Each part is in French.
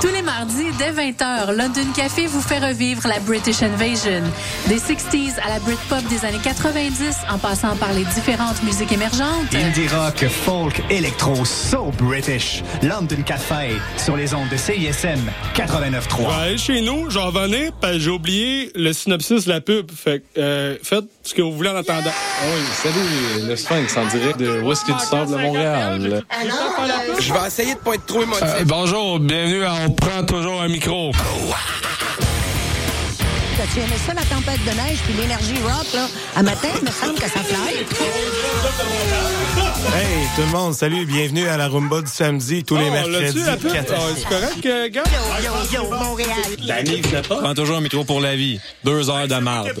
Tous mardis, dès 20h, London Café vous fait revivre la British Invasion. Des 60s à la Britpop des années 90, en passant par les différentes musiques émergentes. Indie rock, folk, électro, so British. London Café, sur les ondes de CISM 89.3. Ouais, chez nous, j'en venais, que j'ai oublié le synopsis de la pub. Fait que, euh, faites ce que vous voulez en attendant. Ah Oui, salut, le Sphinx en direct de Whisky du Sable de Montréal? Je vais essayer de pas être trop émotif. Euh, bonjour, bienvenue à On prend toujours un micro. T'as-tu aimé ça, la tempête de neige puis l'énergie rock, là? À matin, il me semble que ça fly. Hey, tout le monde, salut, bienvenue à la Rumba du samedi, tous les Oh, mercredis. l'as-tu, la pub? 4 à Ah, 6. C'est correct, euh, gars? Yo, yo, Montréal. Prends toujours un micro pour la vie. Deux heures de marde.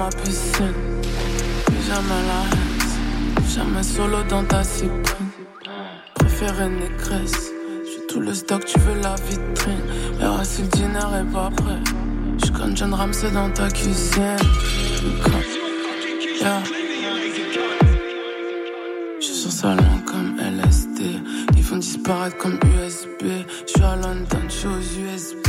ma piscine. Jamais la haine. Jamais solo dans ta cyprine. Préférée négresse. J'ai tout le stock, tu veux la vitrine. Verra si le dîner est pas prêt. J'suis comme John Ramsey dans ta cuisine. Yeah. J'suis sur sa langue comme LSD. Ils vont disparaître comme USB. J'suis à London, j'suis aux USB.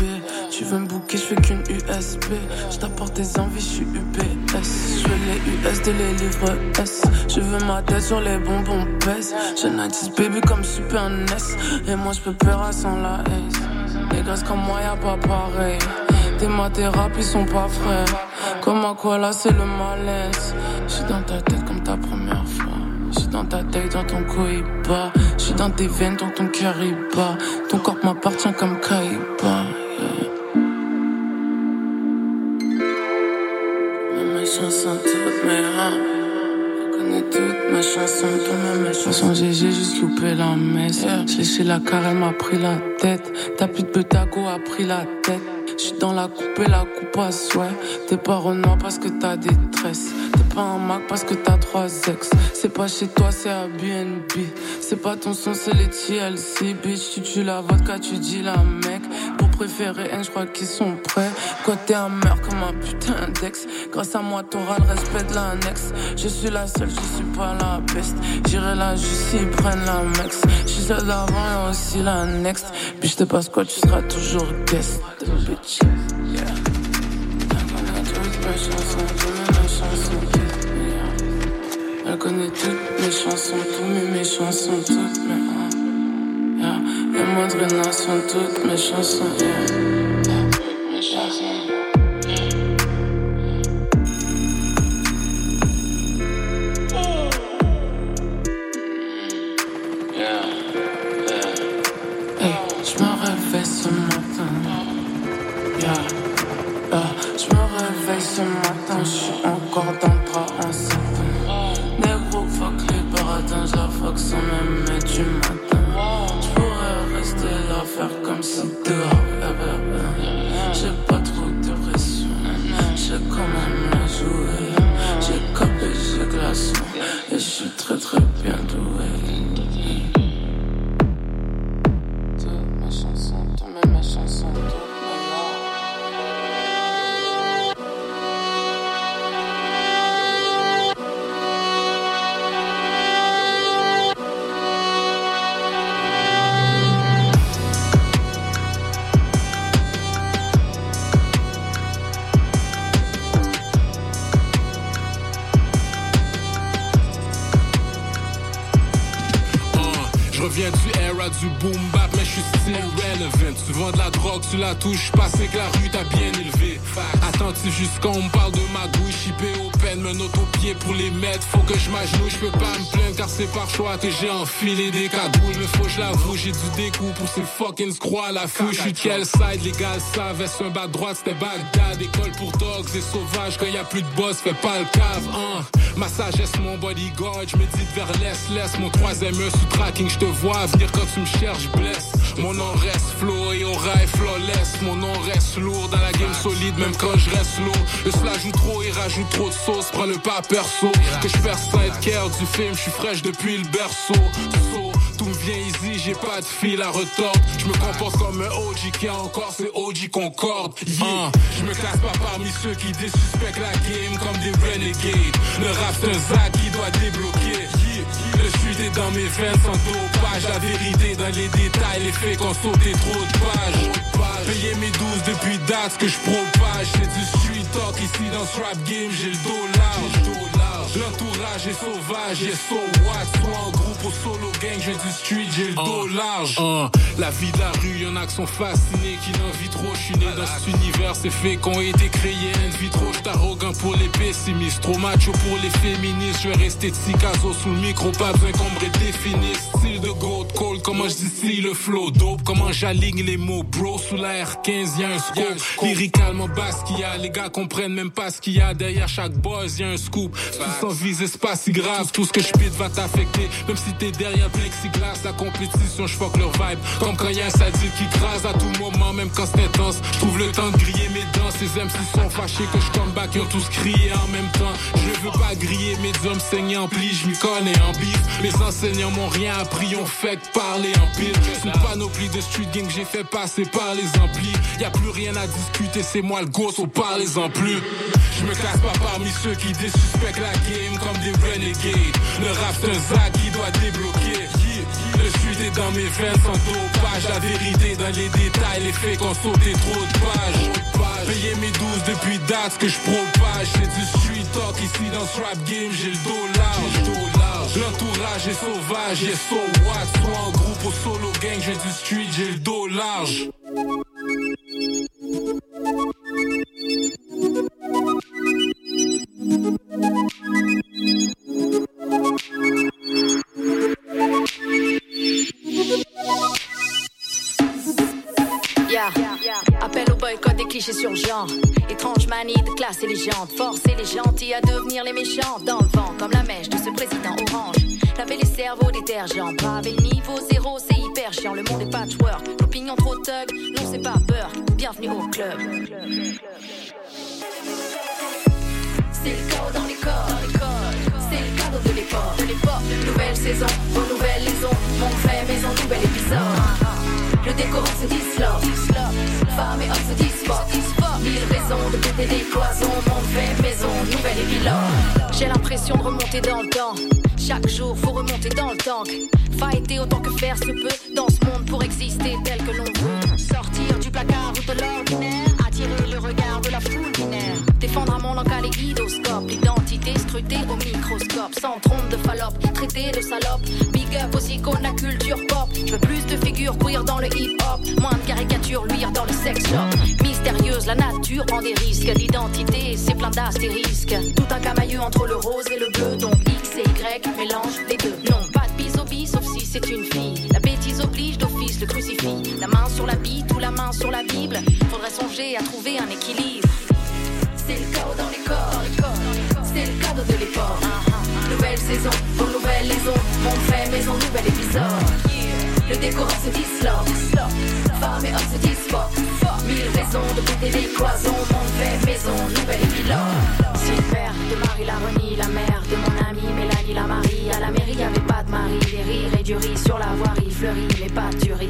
Tu veux me bouquer, j'fais qu'une USB. J't'apporte des envies, j'suis UPS. J'veux les US de les livres S. Je veux ma tête sur les bonbons pèse. J'ai 90 baby comme Super NES. Et moi j'peux perdre sans la S. Les gars comme moi y'a pas pareil. Tes mathérapies sont pas frères. Comme à quoi là c'est le malaise. J'suis dans ta tête comme ta première fois. J'suis dans ta tête, dans ton cohiba. J'suis dans tes veines, dans ton cœur. Ton corps m'appartient comme Kaiba. Chansons toutes mes hein. Je connais toutes mes chansons, toutes mes chansons. J'ai juste loupé la messe. J'ai léché la carrière m'a pris la tête. Ta pute Betago a pris la tête. J'suis dans la coupe et la coupe à souhait. T'es pas Renoir parce que t'as des tresses. Pas un Mac parce que t'as trois ex. C'est pas chez toi, c'est à BNB. C'est pas ton son, c'est les TLC. Bitch, tu tues la vodka, tu dis la mec. Pour préférer N, j'crois qu'ils sont prêts. Quoi, t'es un meurtre comme un putain d'ex. Grâce à moi, t'auras le respect de l'annexe. Je suis la seule, je suis pas la best. J'irai là juste s'ils prennent la mex. Je suis celle d'avant et aussi la next. Je te passe quoi, tu seras toujours guest. Bitch. Yeah. Elle connaît toutes mes chansons, toutes mes chansons, toutes mes ah, yeah. Les moindres nations, toutes mes chansons, yeah. Yeah. Mes chansons. Yeah. Yeah. Hey, je me réveille ce matin. Je suis encore dans le drap mélange la même du matin. J'pourrais rester là, faire comme si dehors. Eh ben, eh ben. J'ai pas trop de pression, j'ai quand même la jouer. J'ai capé, j'ai glaçon, et je suis très très bien doué. Du boom bap, mais je suis still relevant. Tu vends de la tu la touches pas, c'est que la rue t'a bien élevé. Attentif jusqu'on me parle de ma douille, chippé au peine, me note au pied pour les mettre. Faut que je m'agenouille, je peux pas me plaindre car c'est par choix que j'ai enfilé des cadouilles. Mais faut je l'avoue, j'ai du découp pour ces fucking scroix à la fouille. Je suis quel side, les gars savent, est un bas droite, c'était Bagdad. École pour dogs et sauvages, quand y a plus de boss, fais pas le cave, hein. Ma sagesse, mon bodyguard, je médite vers l'est, laisse mon troisième sous tracking, je te vois venir quand tu me cherches, blesse. Mon nom reste flow et aura est flawless. Mon nom reste lourd dans la game solide, même quand je reste lourd. Le cela joue trop et rajoute trop de sauce, prends le pas perso. Que je perds être care du film, je suis fraîche depuis le berceau. tout me vient easy, j'ai pas de fil à retordre. Je me comporte comme un OG qui a encore ses OG Concorde. Yeah. je me classe pas parmi ceux qui désuspectent la game comme des renegades. Le rap c'est un qui doit débloquer. Le suite est dans mes veines sans dopage. La vérité dans les détails, les faits qu'on sauté trop de pages. Payer mes 12 depuis date que je propage. C'est du street talk ici dans ce rap game, j'ai le dos large. L'entourage est sauvage, et so what? Soit en groupe ou solo gang, j'ai du street, j'ai le dos large. uh. La vie de la rue, y'en a qui sont fascinés Qui n'en vit trop, je suis né dans cet univers C'est fait qu'on été créés, une vie trop arrogant pour les pessimistes Trop macho pour les féministes. Je vais rester Tikazo sous le micro, pas besoin qu'on me redéfinisse. Style de gold cold, comment je dis le flow? Dope Comment j'aligne les mots? Bro Sous la R15 y'a un scope Lyricalement basse qu'il y a. Les gars comprennent même pas ce qu'il y a Derrière chaque buzz y'a un scoop sans viser, c'est pas si grave. Tout ce que je pite va t'affecter. Même si t'es derrière plexiglas, la compétition, je fuck leur vibe. Comme quand y'a un sadique qui crase à tout moment, même quand c'est intense. Je trouve le temps de griller mes dents. Ces MC sont fâchés que je come back, ils ont tous crié en même temps. Je veux pas griller mes hommes saignés en pli, je m'y connais en bif. Mes enseignants m'ont rien appris, ont fait parler en pile. Une panoplie de street gang j'ai fait passer par les amplis. Y a plus rien à discuter, c'est moi le gosse, on parle-en plus. Je me classe pas parmi ceux qui désuspectent la game comme des renegades. Le rap c'est un zac qui doit débloquer. Le suite est dans mes veines sans dopage. La vérité dans les détails, les faits qu'on sauté trop de pages. Payer mes 12 depuis date que je propage. C'est du street talk ici dans ce rap game, j'ai le dos large. L'entourage est sauvage, et so what? Soit en groupe ou solo gang, j'ai du street, j'ai le dos large sur genre. Étrange manie de classe et légende. Forcer les gentils à devenir les méchants. Dans le vent, comme la mèche de ce président orange. Laver les cerveaux détergents. Braver le niveau zéro, c'est hyper chiant. Le monde est patchwork. L'opinion trop thug, non c'est pas peur. Bienvenue au club. C'est le chaos dans les corps. C'est le cadeau de l'époque. Nouvelle saison, aux nouvelles maisons. Mon fait maison, nouvel épisode. Le décor se disloque. Femmes et hommes se disputent. Mille raisons de péter des cloisons. Mon fait maison, nouvel épisode. J'ai l'impression de remonter dans le temps. Chaque jour, faut remonter dans le tank. Fighter autant que faire se peut dans ce monde pour exister tel que l'on veut. Sortir du placard ou de l'ordinaire. Attirer le regard de la foule binaire. Défendre un monde en kaléidoscope. L'identité scrutée au microscope. Sans trompe de fallope, traité de salope. Big up aussi qu'on a culture pop. Je veux plus de figures queer dans le hip hop. Moins de caricatures luire dans le sex shop. Mystérieuse, la nature prend des risques. L'identité, c'est plein d'astérisques. Tout un camailleux entre le rose et le bleu. Donc X et Y mélange les deux. Non, pas de bis sauf si c'est une fille. La bêtise oblige d'office le crucifix. La main sur la bite ou la main sur la Bible. Faudrait songer à trouver un équilibre. C'est le chaos dans les corps. C'est le cadeau de l'époque. Nouvelle saison, pour nouvelle maison. Mon fait maison, nouvel épisode. Le décor se disloque. Femmes et hommes se disputent. Mille raisons de péter des cloisons. Mon fait maison, nouvel épisode. C'est le père de Marie la renie, la mère de mon ami Mélanie la Marie. À la mairie, y'avait pas de mari. Des rires et du riz sur la voirie. Fleurie, mais pas du riz.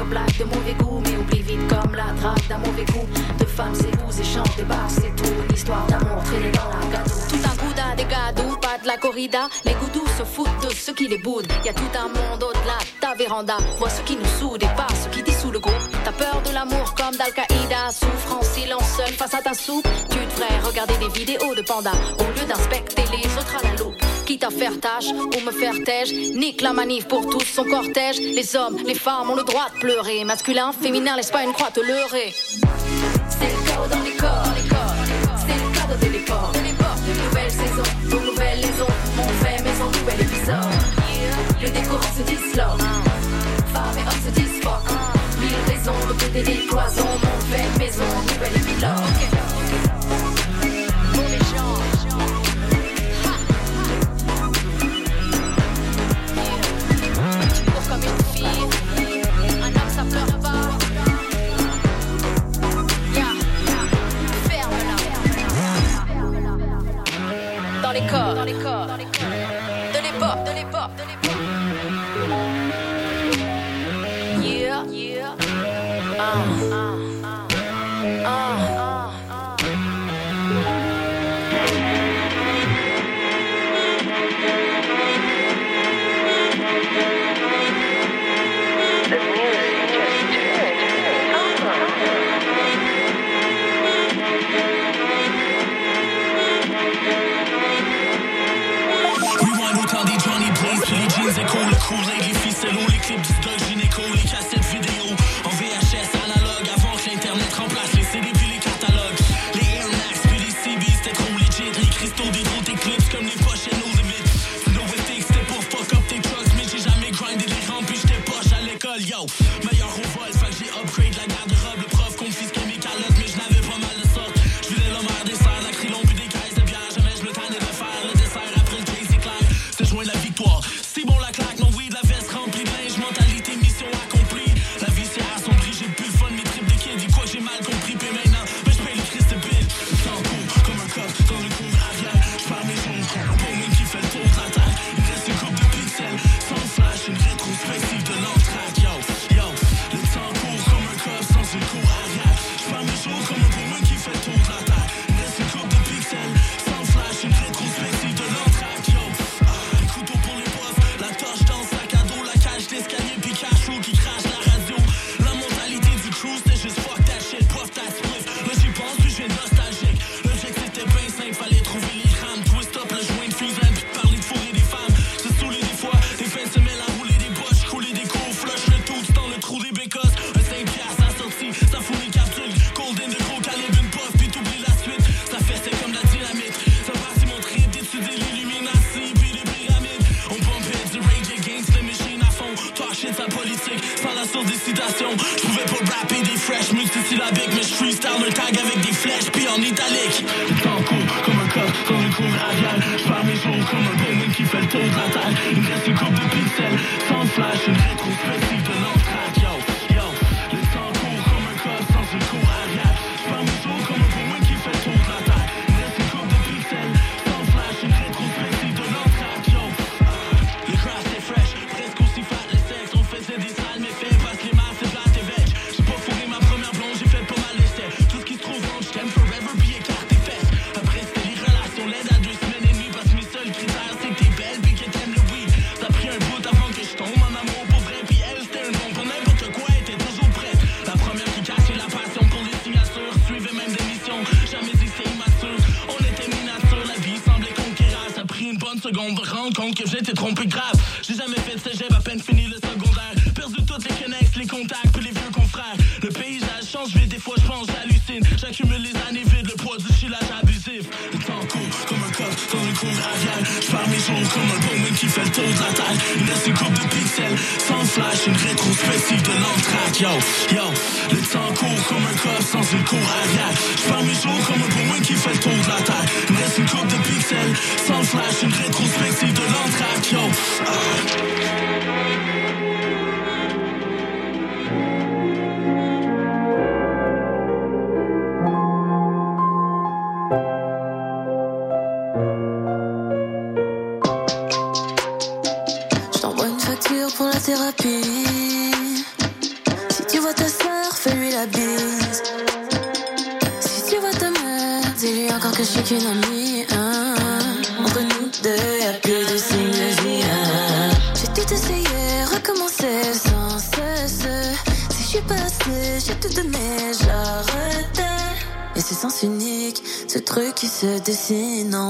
De mauvais goût. Mais oublie vite comme la drague d'un mauvais coup. De femmes, vous et chante des bars, c'est tout. Une histoire d'amour traînée dans la gâteau. Tout un d'un des gadous, pas de la corrida. Les goudous se foutent de ceux qui les boudent. Y a tout un monde au-delà de ta véranda. Vois ce qui nous soude et pas ce qui dissout le groupe. T'as peur de l'amour comme d'Al-Qaïda. Souffre en silence seul face à ta soupe. Tu devrais regarder des vidéos de panda au lieu d'inspecter les autres à la loupe quitte à faire tâche pour me faire têche. Nique la manif pour tous son cortège. Les hommes, les femmes ont le droit de pleurer. Masculin, féminin, laisse pas une croix te leurrer. C'est le chaos dans les corps, les corps. C'est le cadeau des déports, des déports. De nouvelles saisons, de nouvelles liaisons. Mon fait maison, nouvel épisode. Le décor se disloque. Femmes et hommes se disloquent. Mille raisons, le côté des cloisons. Mon fait maison, nouvelle épisode. Monica. Monica. Monica. should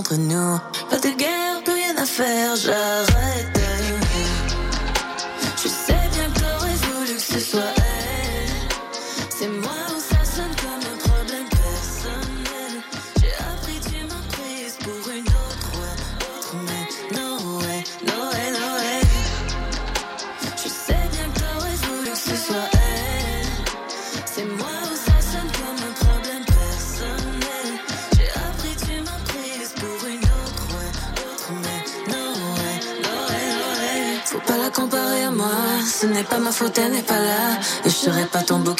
entre nous.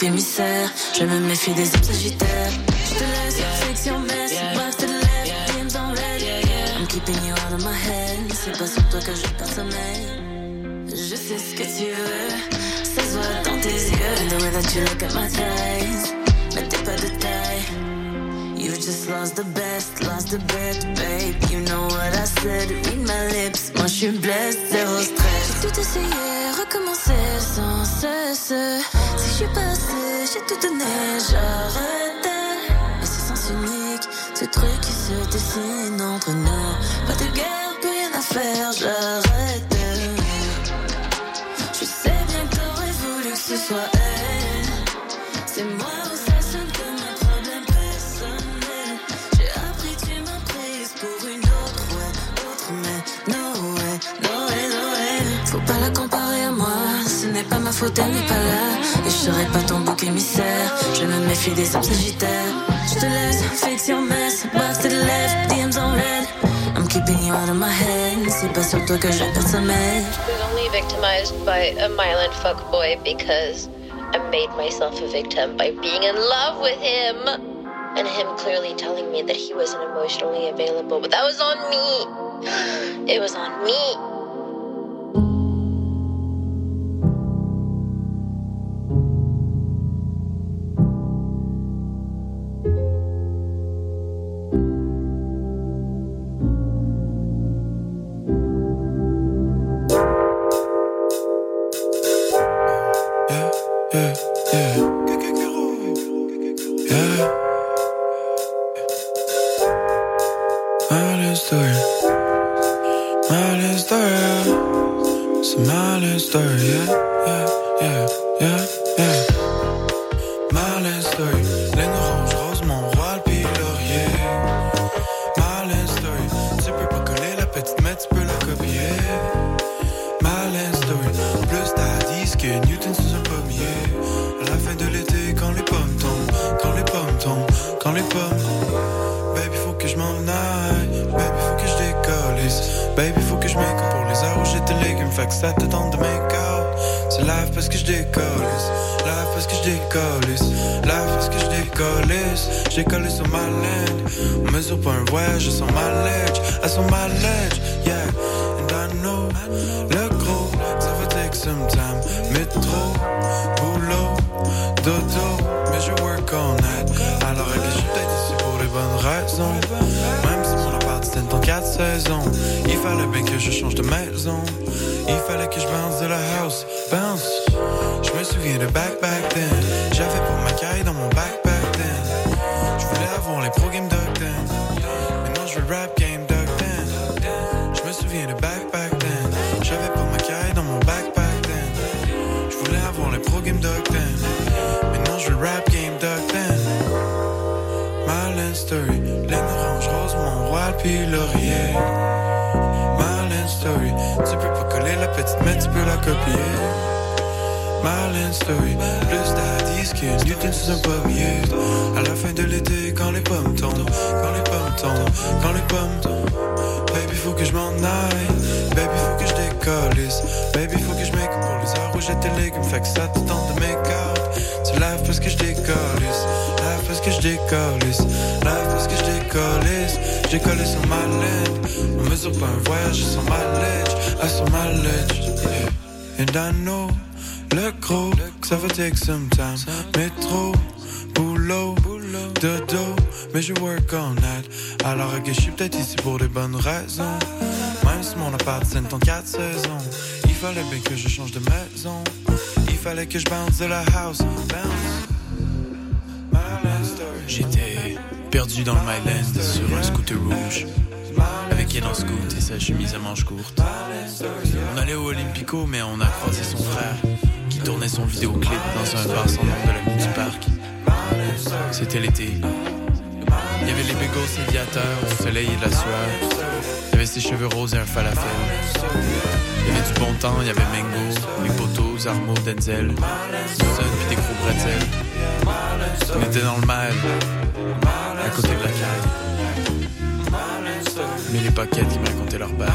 bouc émissaire. Je me méfie des hommes sagittaires. Je te laisse affection, mais c'est bref, te lève, games en red. I'm keeping you out of my head. C'est pas sur toi que je passe à sommeil. Je sais ce que tu veux, ça se voit dans tes yeux. And the way that you look at my eyes, mais t'es pas de taille. You just lost the best, lost the bet, babe. You know what I said, read my lips. Moi j'suis blessed, zéro stress. J'ai tout essayé, recommencer sans cesse. Si je passe toute neige à Mais c'est sens unique, ce truc qui se dessine entre nous. Pas de guerre. elle n'est pas là. Et je serai pas ton bouc émissaire. Je me méfie des hommes sagittaires. Je te laisse, fix your mess. Box to the left, DMs on red. I'm keeping you out of my head. C'est pas sur toi que je perds sommeil. I was only victimized by a violent fuckboy because I made myself a victim by being in love with him. And him clearly telling me that he wasn't emotionally available. But that was on me. It was on me. en 4 saisons. Il fallait bien que je change de maison. Il fallait que je bounce de la house. Bounce. J'étais perdu dans le Myland sur un scooter rouge. Avec Yen en scoot et sa chemise à manches courtes. On allait au Olympico, mais on a croisé son frère qui tournait son vidéoclip dans un bar sans nom de la ville du parc. C'était l'été. Il y avait les bégots séviateurs, du soleil et la sueur. Il avait ses cheveux roses et un falafel. Il y avait du bon temps, il y avait Mango, les poteaux, Zarmo, Denzel, Susan, puis des gros bretzels. On était dans le mal, à côté de la caille. Mais les paquets, ils me racontaient leur bail.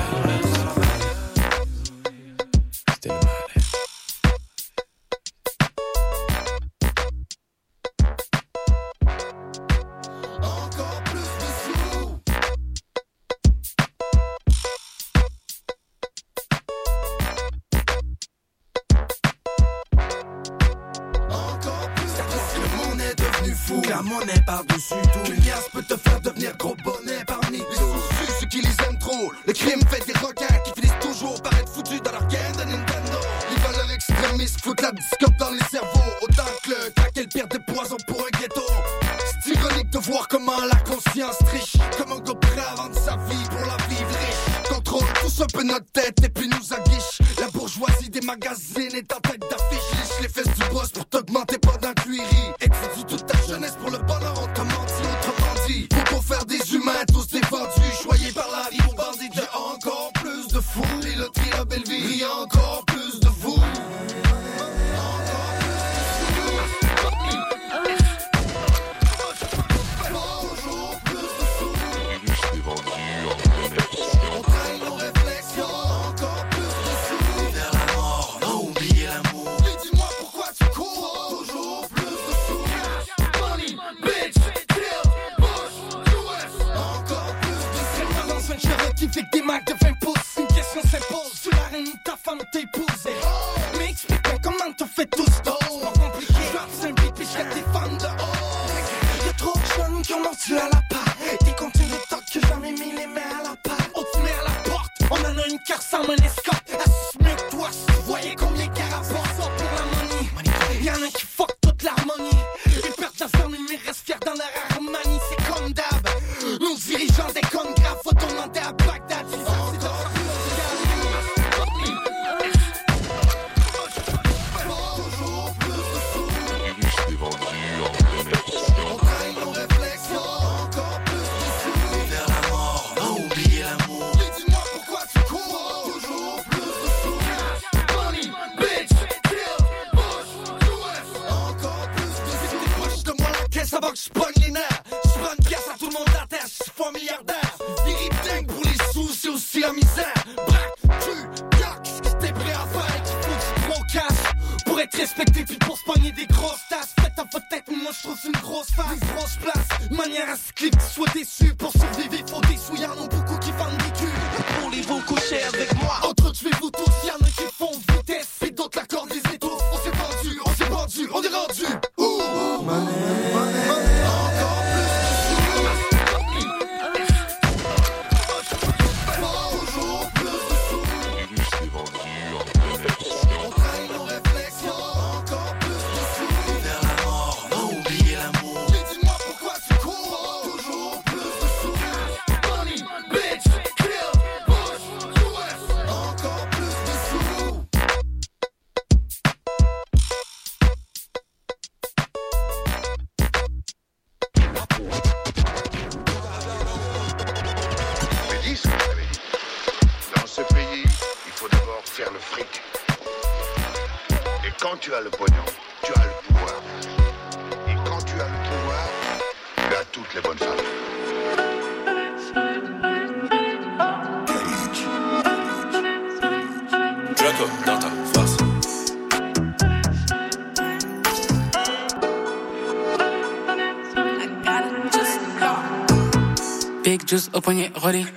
open it, ready.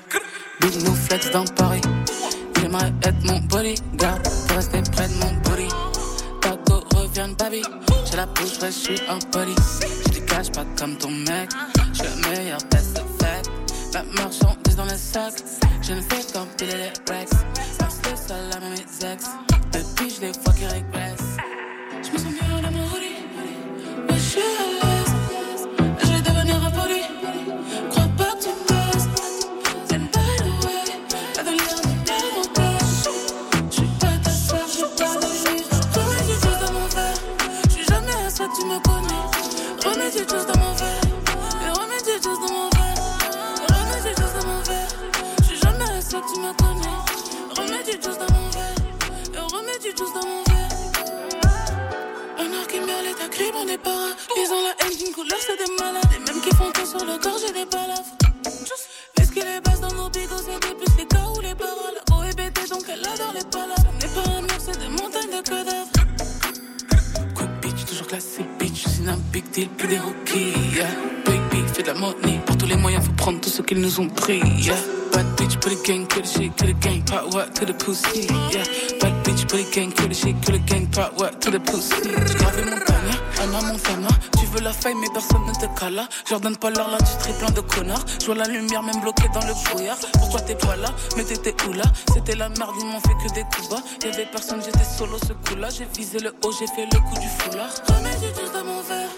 Pussy. Yeah. Bad bitch, the gang, que the shit, que the gang, part what to the pussy. Gravé montagne, Anna Montana. Tu veux la faille, mais personne ne te cala. Je leur pas leur l'industrie plein de connards. Je vois la lumière, même bloquée dans le brouillard. Pourquoi t'es pas là? Mais t'étais où là? C'était la merde, ils m'ont fait que des coups bas. Y'avait personne, j'étais solo ce coup-là. J'ai visé le haut, j'ai fait le coup du foulard. Remets du juice dans mon verre.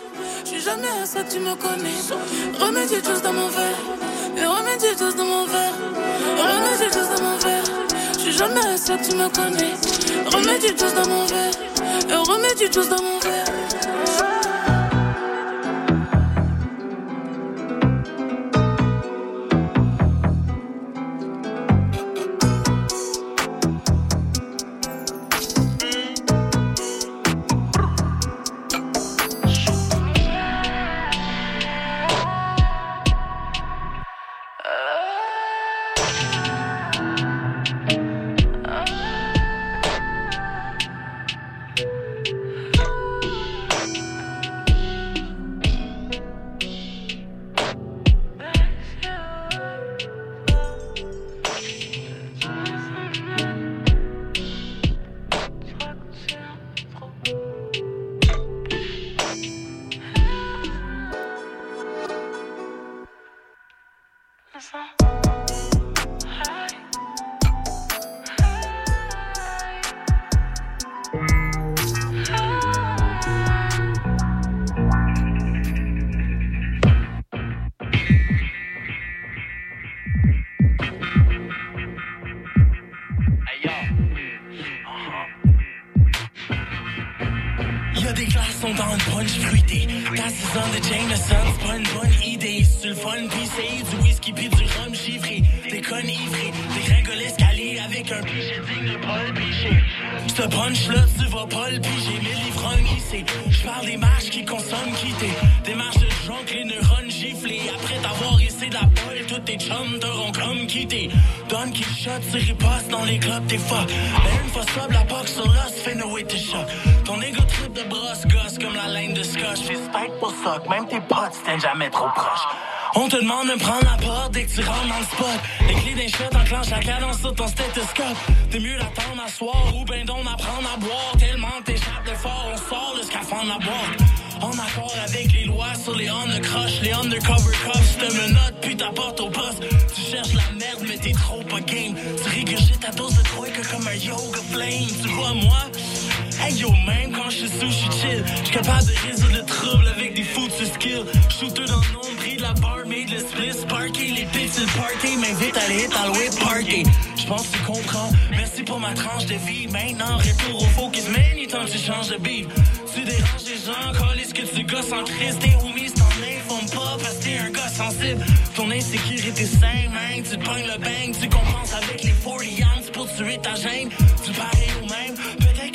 Je suis jamais à ça, tu me connais. Remets du juice dans mon verre. Et remets du juice dans mon verre. Remets du juice dans mon verre. Suis jamais à ça, tu me connais. Remets du juice dans mon verre. Et remets du juice dans mon verre. Même tes potes tiennent jamais trop proche. On te demande de prendre la porte dès que tu rentres dans le spot. Les clés d'un shot enclenchent la cadence sur ton stéthoscope. T'es mieux d'attendre à soir ou ben donc d'apprendre à boire. Tellement t'échappes de fort, on sort le scaphandre la boîte. En accord avec les lois sur les on the crush, les undercover cops. Te menottes puis t'apportes au poste. Tu cherches la merde, mais t'es trop pas game. Tu régurgites ta dose de troïka comme un yoga flame. Tu vois, moi, hey yo, même quand je suis sous, je suis chill. Je capable de résoudre le trouble avec des foutus skills. Shooter dans le nombril la barmaid, le split sparky. Les pics sur le party, m'invite à aller dans le whip party. Je pense que tu comprends. Merci pour ma tranche de vie. Maintenant, retour au focus, man, il temps que tu changes de beat. Tu déranges les gens, calisse que tu gosses en crise? Tes homies t'en informent pas parce que t'es un gars sensible. Ton insécurité saine, man. Tu pognes le bang, tu compenses avec les 40 yams pour tuer ta gêne. Tu parais au même,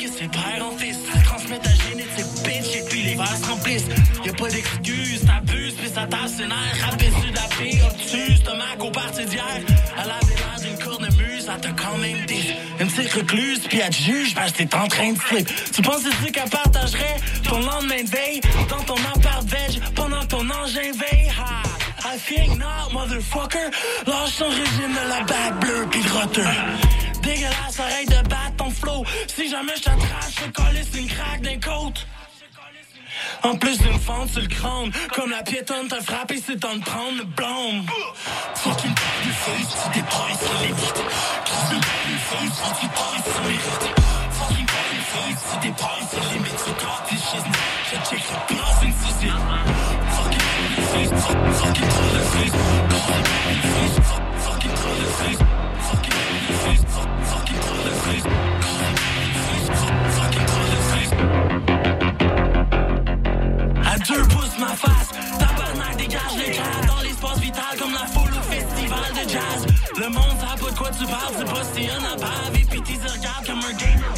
c'est père en fils. Tu transmets ta génétique, bitch, et puis les vases se remplissent. Y'a pas d'excuse, t'abuses, puis ça tasse une air. Sur de la paix, obtuse, stomac au parti d'hier. Elle avait l'air d'une cornemuse, elle t'a quand même dit. Une petite recluse, puis elle te juge parce que t'es en train de slip. Tu penses que qu'elle partagerait ton lendemain de veille dans ton appart veg pendant ton engin veille? Ha! I think not, motherfucker. Lâche ton régime de la bague bleue pis le roteur. Dégueulasse, arrête de battre ton flow. Si jamais je t'attrache, je te calisse une craque d'un côte. En plus d'une fente sur le crâne, comme la piétonne t'a frappé, c'est temps de prendre le blâme. Fucking du feu, tu dépasses les limites. Crise de du feu, si tu sur les routes. Fucking du feu, tu dépasses les limites. Tu gardes tes chez je check le place une société. Fucking du feu, fucking trop le feu. À deux pouces ma face, tabarnak dégage l'éclair dans l'espace vital comme la foule au festival de jazz. Le monde sait pas de quoi tu parles, c'est pas si un à bave et puis t'y regardes comme un gamer.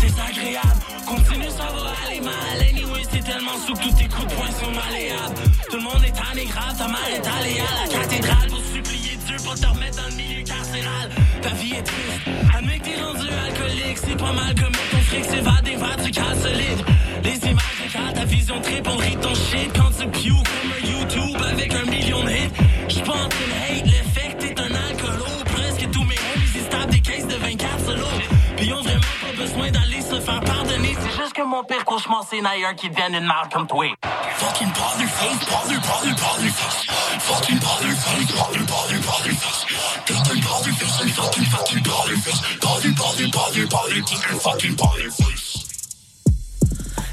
Désagréable. Continue, ça va aller mal. Anyway, c'est tellement sous que tous tes coups de poing sont malléables. Tout le monde est tanné grave, ta mère est à la cathédrale pour supplier Dieu pour te remettre dans le milieu Ta vie est triste. Admets que t'es rendu alcoolique, c'est pas mal comme ton fric s'évade vers du cas solide. Les images quand ta vision trip, on rit ton shit quand tu pew comme un YouTube avec un million de hits. Train de hate l'effet t'es un alcoolo. Presque tous mes homies ils se des caisses de 24 solo. Pis ils ont vraiment besoin d'aller se faire pardonner. C'est juste que mon pire cauchemar c'est Nayer qui devienne une marque comme toi. Fucking bother face, bother, bother, bother face. Fucking bother face, bother, bother, bother face. Fucking bother face, and fucking fucking bother face. Bother, bother, bother, bother, fucking.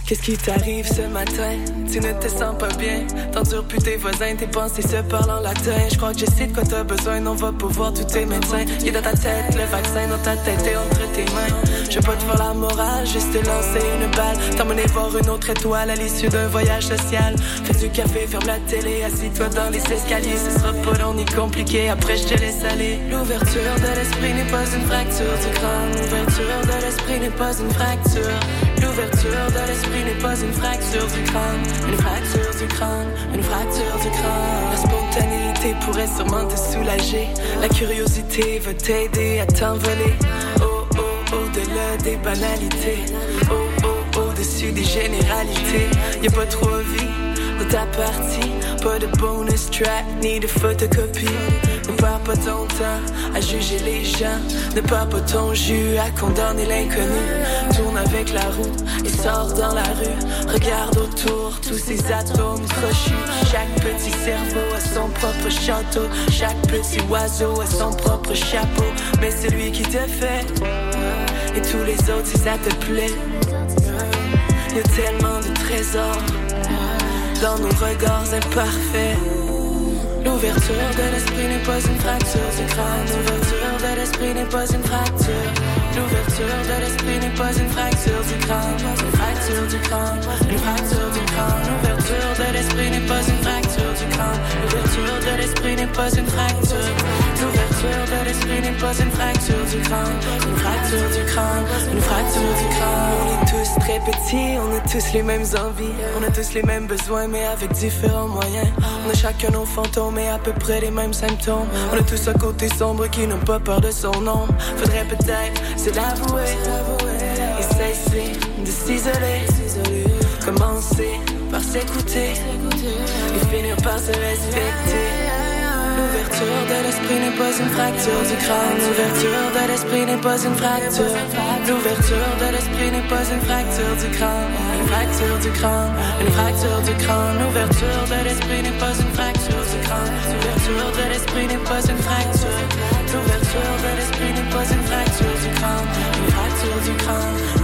Qu'est-ce qui t'arrive ce matin? Tu ne te sens pas bien. T'endures plus tes voisins, tes pensées se parlent en latin. Je crois que je sais de quoi t'as besoin, on va pouvoir tous tes médecins. Il est dans ta tête, le vaccin dans ta tête et entre tes mains. Je vais pas te faire la morale, juste te lancer une balle. T'emmener voir une autre étoile à l'issue d'un voyage social. Fais du café, ferme la télé, assis-toi dans les escaliers. Ce sera pas long ni compliqué, après je te laisse aller. L'ouverture de l'esprit n'est pas une fracture du crâne. L'ouverture de l'esprit n'est pas une fracture. L'ouverture de l'esprit n'est pas une fracture du crâne, une fracture du crâne, une fracture du crâne. La spontanéité pourrait sûrement te soulager. La curiosité va t'aider à t'envoler. Oh oh, au-delà des banalités. Oh oh, au-dessus des généralités. Y a pas trop vie dans ta partie. Pas de bonus track ni de photocopie. Ne perds pas ton temps à juger les gens. Ne perds pas ton jus à condamner l'inconnu. Tourne avec la roue et sors dans la rue. Regarde autour tous ces atomes crochus. Chaque petit cerveau a son propre château. Chaque petit oiseau a son propre chapeau. Mais celui qui te fait et tous les autres si ça te plaît. Y a tellement de trésors dans nos regards imparfaits. L'ouverture de l'esprit n'est pas une fracture du crâne. L'ouverture de l'esprit n'est pas une fracture. L'ouverture de l'esprit n'est pas une fracture du crâne. Une fracture du crâne. Une fracture du crâne. L'ouverture de l'esprit n'est pas une fracture L'ouverture de l'esprit n'est pas une fracture. L'ouverture de l'esprit n'est pas une fracture du crâne. Une fracture du crâne. Une fracture du crâne. On est tous très petits, on a tous les mêmes envies. On a tous les mêmes besoins, mais avec différents moyens. On a chacun nos fantômes et à peu près les mêmes symptômes. On a tous un côté sombre qui n'a pas peur de son ombre. Faudrait peut-être se l'avouer et cesser de s'isoler. Commencer par s'écouter et finir par se respecter. L'ouverture de l'esprit n'est pas une fracture du crâne. L'ouverture de l'esprit n'est pas une fracture. L'ouverture de l'esprit n'est pas une fracture du crâne. Une fracture du crâne. Une fracture du crâne. L'ouverture de l'esprit n'est pas une fracture du crâne. L'ouverture de l'esprit n'est pas une fracture. L'ouverture de l'esprit n'est pas une fracture du crâne. Une fracture du crâne.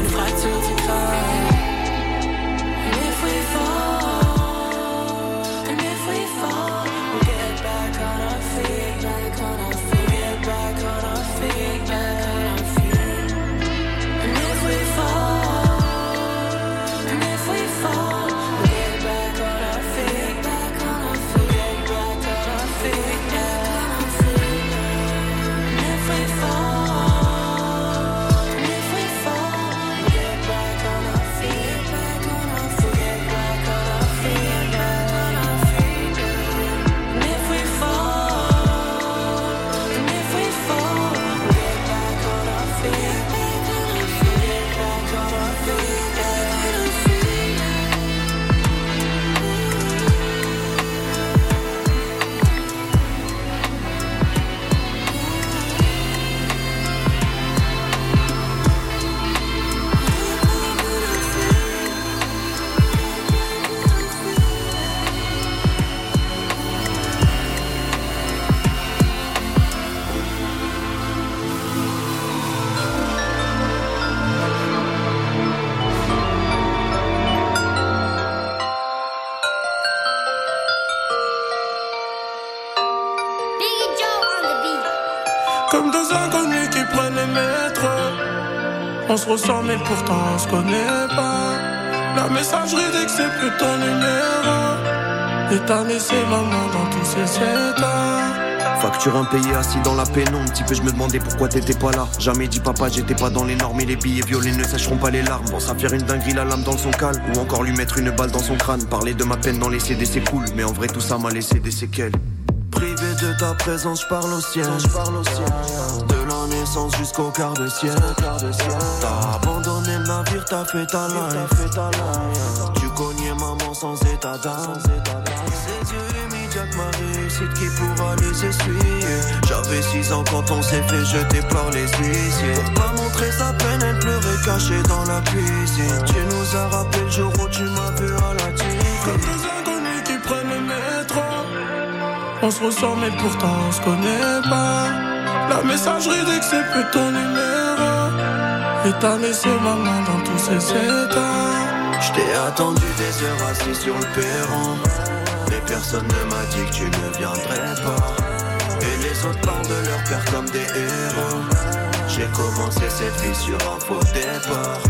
Mais pourtant on se connaît pas. La messagerie dit que c'est plus ton numéro. Et t'as laissé maman dans tous ses états. Facture impayée assis dans la pénombre. Petit peu, je me demandais pourquoi t'étais pas là. Jamais dit papa, j'étais pas dans les normes. Et les billets violets ne sécheront pas les larmes. Pense à faire une dinguerie, la lame dans son cal. Ou encore lui mettre une balle dans son crâne. Parler de ma peine dans les CD, c'est cool. Mais en vrai, tout ça m'a laissé des séquelles. Privé de ta présence, je parle au ciel. De jusqu'au quart de ciel. T'as abandonné le navire, t'as fait ta life. Tu cognais maman sans état d'âme. Ses yeux humides, ma réussite qui pourra les essuyer. J'avais 6 ans quand on s'est fait jeter par les huissiers. Pour pas montrer sa peine, elle pleurait cachée dans la cuisine. Tu nous as rappelé le jour où tu m'as vu à la métro. On se ressent mais pourtant on se connaît pas. La messagerie dit que c'est plus ton numéro. Et t'as laissé maman dans tous ses états. J't'ai attendu des heures assis sur le perron. Mais personne ne m'a dit que tu ne viendrais pas. Et les autres parlent de leur père comme des héros. J'ai commencé cette vie sur un faux départ.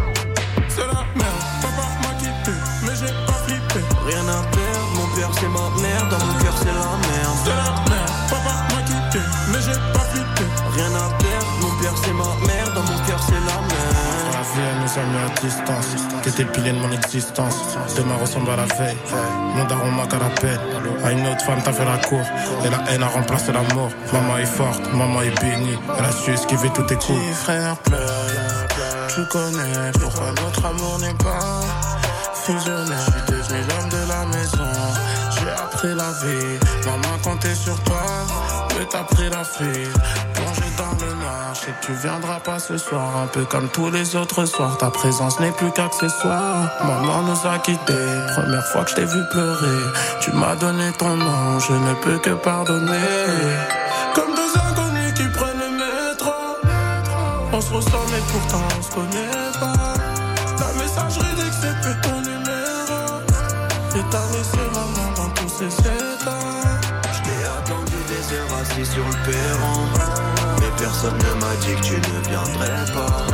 C'est la merde, papa m'a quitté, mais j'ai pas flippé. Rien à perdre, mon père c'est ma mère, dans mon cœur c'est. C'est la merde, mis à distance. T'étais pilier de mon existence. Demain ressemble à la veille. Mon daron m'a la peine. À une autre femme, t'as fait la cour. Et la haine a remplacé l'amour. Maman est forte, maman est bénie. Elle a su esquiver tous tes coups. Petit frère pleure, tu connais pourquoi notre amour n'est pas fusionné. Je suis devenu l'homme de la maison. J'ai appris la vie. Maman comptait sur toi, mais t'as pris la fuite. Plongé noir, je sais que tu viendras pas ce soir. Un peu comme tous les autres soirs, ta présence n'est plus qu'accessoire. Maman nous a quittés. Première fois que je t'ai vu pleurer, tu m'as donné ton nom. Je ne peux que pardonner. Comme deux inconnus qui prennent le métro. On se ressent mais pourtant on se connaît pas. La messagerie dit que c'est plus ton numéro. Et t'as laissé dans tous ses états. J't'ai attendu des heures assis sur le perron. Personne ne m'a dit que tu ne viendrais pas.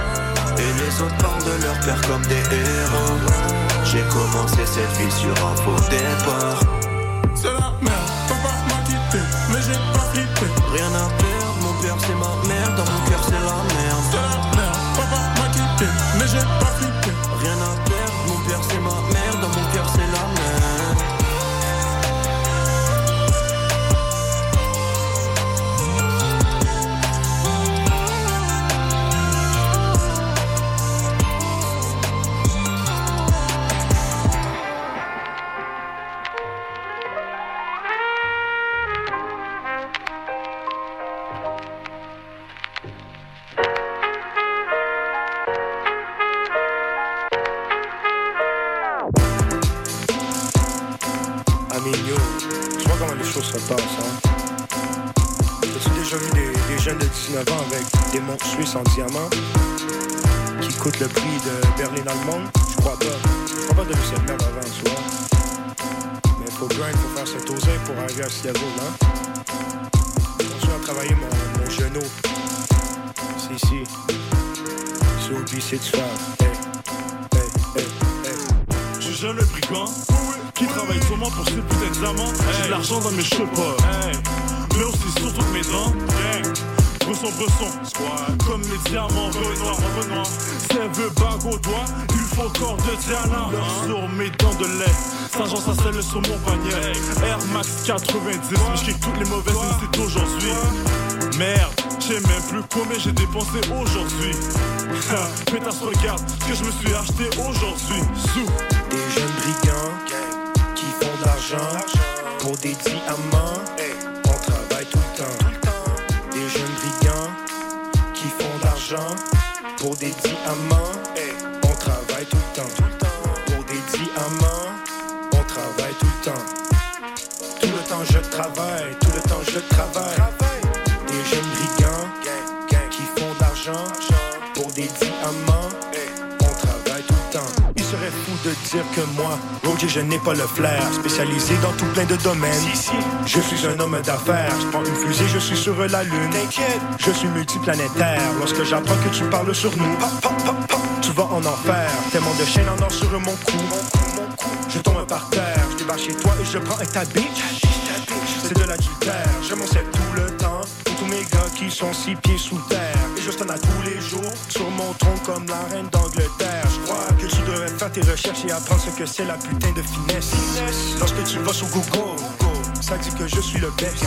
Et les autres parlent de leur père comme des héros. J'ai commencé cette vie sur un faux départ. C'est la merde, papa m'a quitté, mais j'ai pas flippé. Rien à pour arriver à ce level, hein? Continue à travailler mon, mon genou. C'est ici. C'est au c'est du faire. Hey, hey, hey, hey. Jeune le brigand qui travaille sûrement pour ce putain d'examen. J'ai de l'argent dans mes cheveux. Mais aussi sur toutes mes dents. Bresson, bresson, comme les diamants, Renoir, Renoir. Sève bague au doigt, il faut corps de Diana. Sur mes dents de lait, Saint-Jean, ça sur mon panier. Air Max 90, mais je toutes les mauvaises c'est d'aujourd'hui. Merde, je sais même plus combien j'ai dépensé aujourd'hui. Pétasse, regarde ce que je me suis acheté aujourd'hui. Sous. Des jeunes brigands qui font de l'argent pour des diamants. On travaille tout le temps. Des jeunes brigands qui font de l'argent pour des diamants. On travaille tout le temps. Travaille, tout le temps je travaille. Des jeunes brigands qui font de l'argent pour des diamants. On travaille tout le temps. Il serait fou de dire que moi, Roger, je n'ai pas le flair. Spécialisé dans tout plein de domaines. Je suis un homme d'affaires. Je prends une fusée, je suis sur la lune. T'inquiète, je suis multiplanétaire. Lorsque j'apprends que tu parles sur nous, pop, pop, pop, pop, tu vas en enfer. Tellement de chaînes en or sur mon cou. Je tombe par terre, je débarque chez toi et je prends un ta bitch. C'est de l'adultère. Je m'en sers tout le temps tous mes gars qui sont six pieds sous terre. Et je stand à tous les jours sur mon tronc comme la reine d'Angleterre. Je crois que tu devrais faire tes recherches et apprendre ce que c'est la putain de finesse. Lorsque tu vas sur Google, ça dit que je suis le best.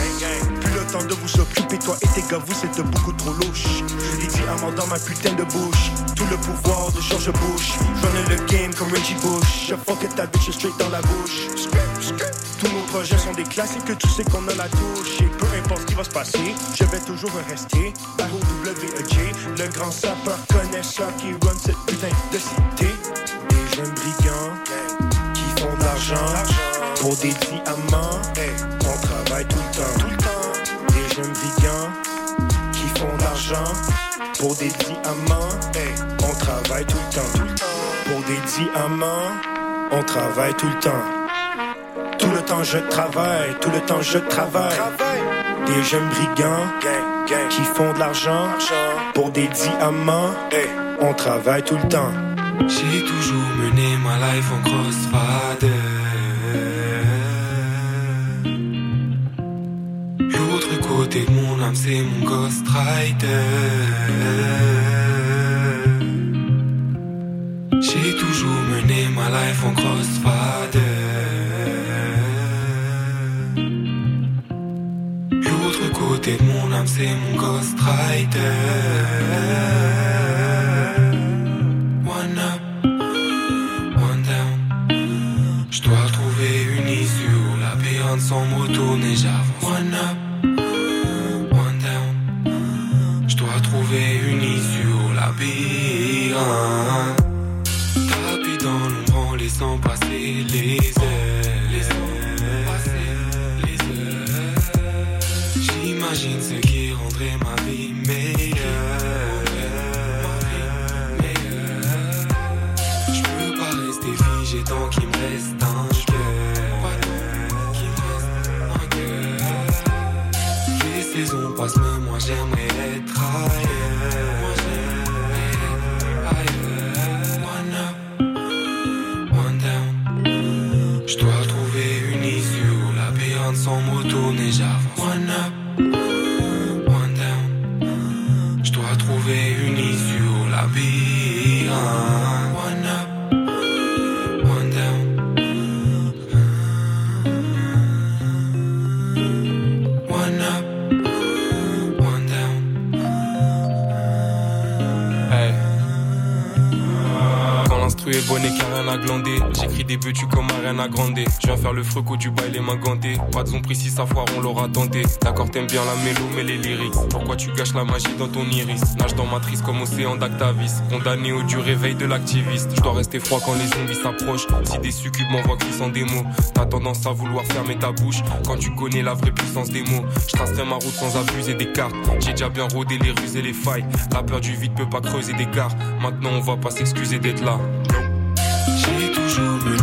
Plus le temps de vous occuper, toi et tes gars, vous êtes beaucoup trop louches. Je l'ai dit à dans ma putain de bouche. Tout le pouvoir de George Bush. Running le game comme Reggie Bush. Je fuck ta bitch straight dans la bouche. Projets sont des classiques que tu sais qu'on a la touche. Peu importe ce qui va se passer, je vais toujours rester. Barreau WEG, le grand sapeur connaisseur qui run cette putain de cité. Des jeunes brigands qui font de l'argent pour des diamants. On travaille tout le temps. Tout le temps. Des jeunes brigands qui font de l'argent pour des diamants. On travaille. Tout le temps. Pour des diamants, on travaille tout le temps. Tout le temps je travaille, tout le temps je travaille. Des jeunes brigands qui font de l'argent pour des diamants. On travaille tout le temps. J'ai toujours mené ma life en crossfader. L'autre côté de mon âme, c'est mon Ghost Rider. J'ai toujours mené ma life en crossfader. Côté de mon âme, c'est mon Ghost Rider. One up, one down. Je dois trouver une issue. La période sans me retourner, j'avance. One up, one down. Je dois trouver une issue. La période. Tapis dans l'ombre en laissant passer les passent, mais moi j'aimerais à J'écris des tu comme Ariana Grande. Je viens faire le fruc du bail les mains gantées Pas de zone précis à foire on l'aura tenté. D'accord t'aimes bien la mélo mais les lyrics. Pourquoi tu gâches la magie dans ton iris? Nage dans matrice comme océan d'Actavis. Condamné au du réveil de l'activiste. Je dois rester froid quand les zombies s'approchent. Si des succubes m'envoient sans des mots. T'as tendance à vouloir fermer ta bouche Quand tu connais la vraie puissance des mots. Je tracerai ma route sans abuser des cartes. J'ai déjà bien rodé les ruses et les failles. La peur du vide peut pas creuser des gares. Maintenant on va pas s'excuser d'être là J'ai toujours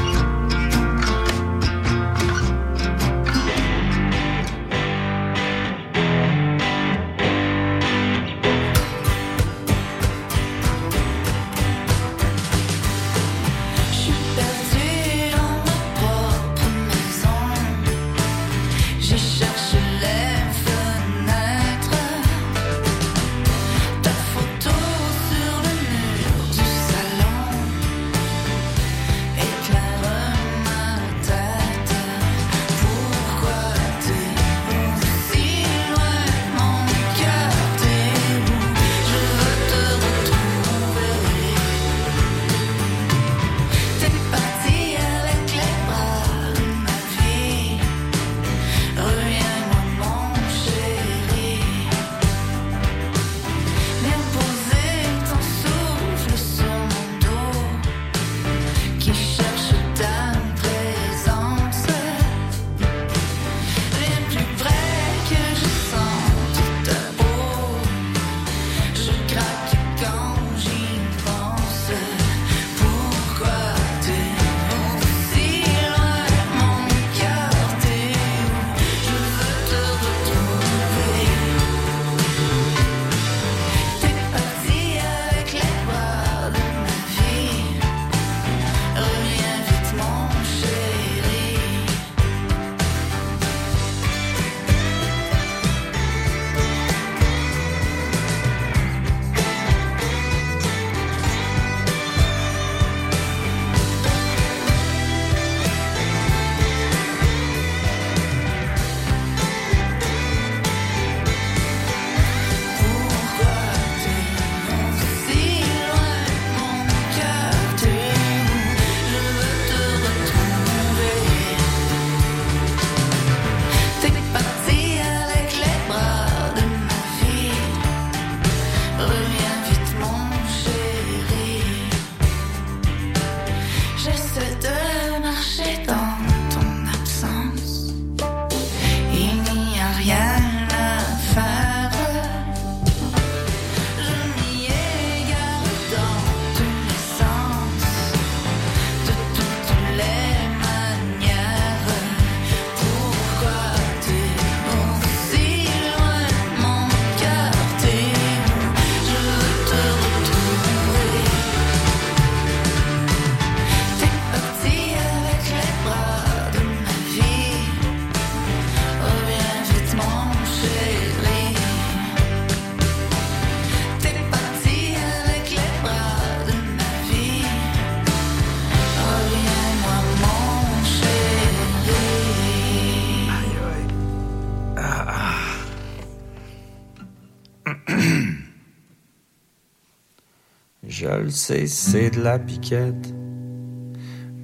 je le sais, c'est de la piquette.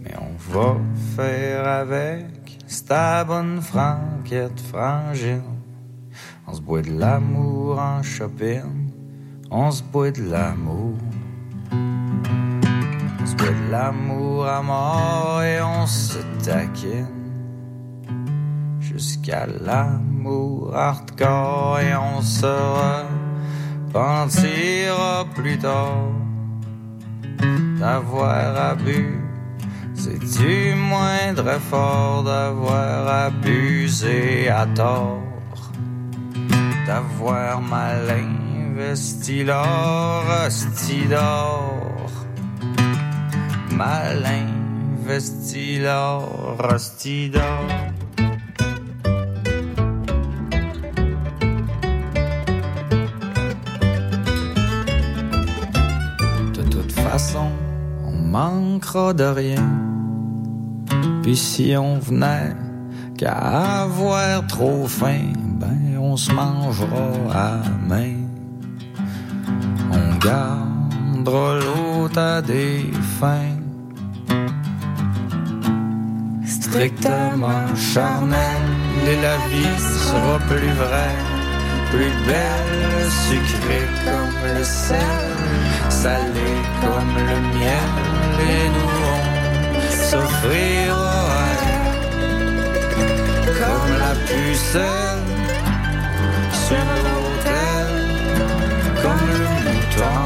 Mais on va faire avec, c'est ta bonne franquette frangine. On se boit de l'amour en shopping, on se boit de l'amour. On se boit de l'amour à mort et on se taquine. Jusqu'à l'amour hardcore et on se repentira plus tard d'avoir abusé c'est du moindre effort d'avoir abusé à tort, d'avoir mal investi l'or, d'or. Mal investi l'or, d'or. De rien. Puis si on venait qu'à avoir trop faim, ben on se mangera à main. On gardera l'autre à des fins strictement charnelles et la vie sera plus vraie, plus belle, sucrée comme le sel, salée comme le miel et nous on s'offrira comme la pucelle sur l'autel, comme le mouton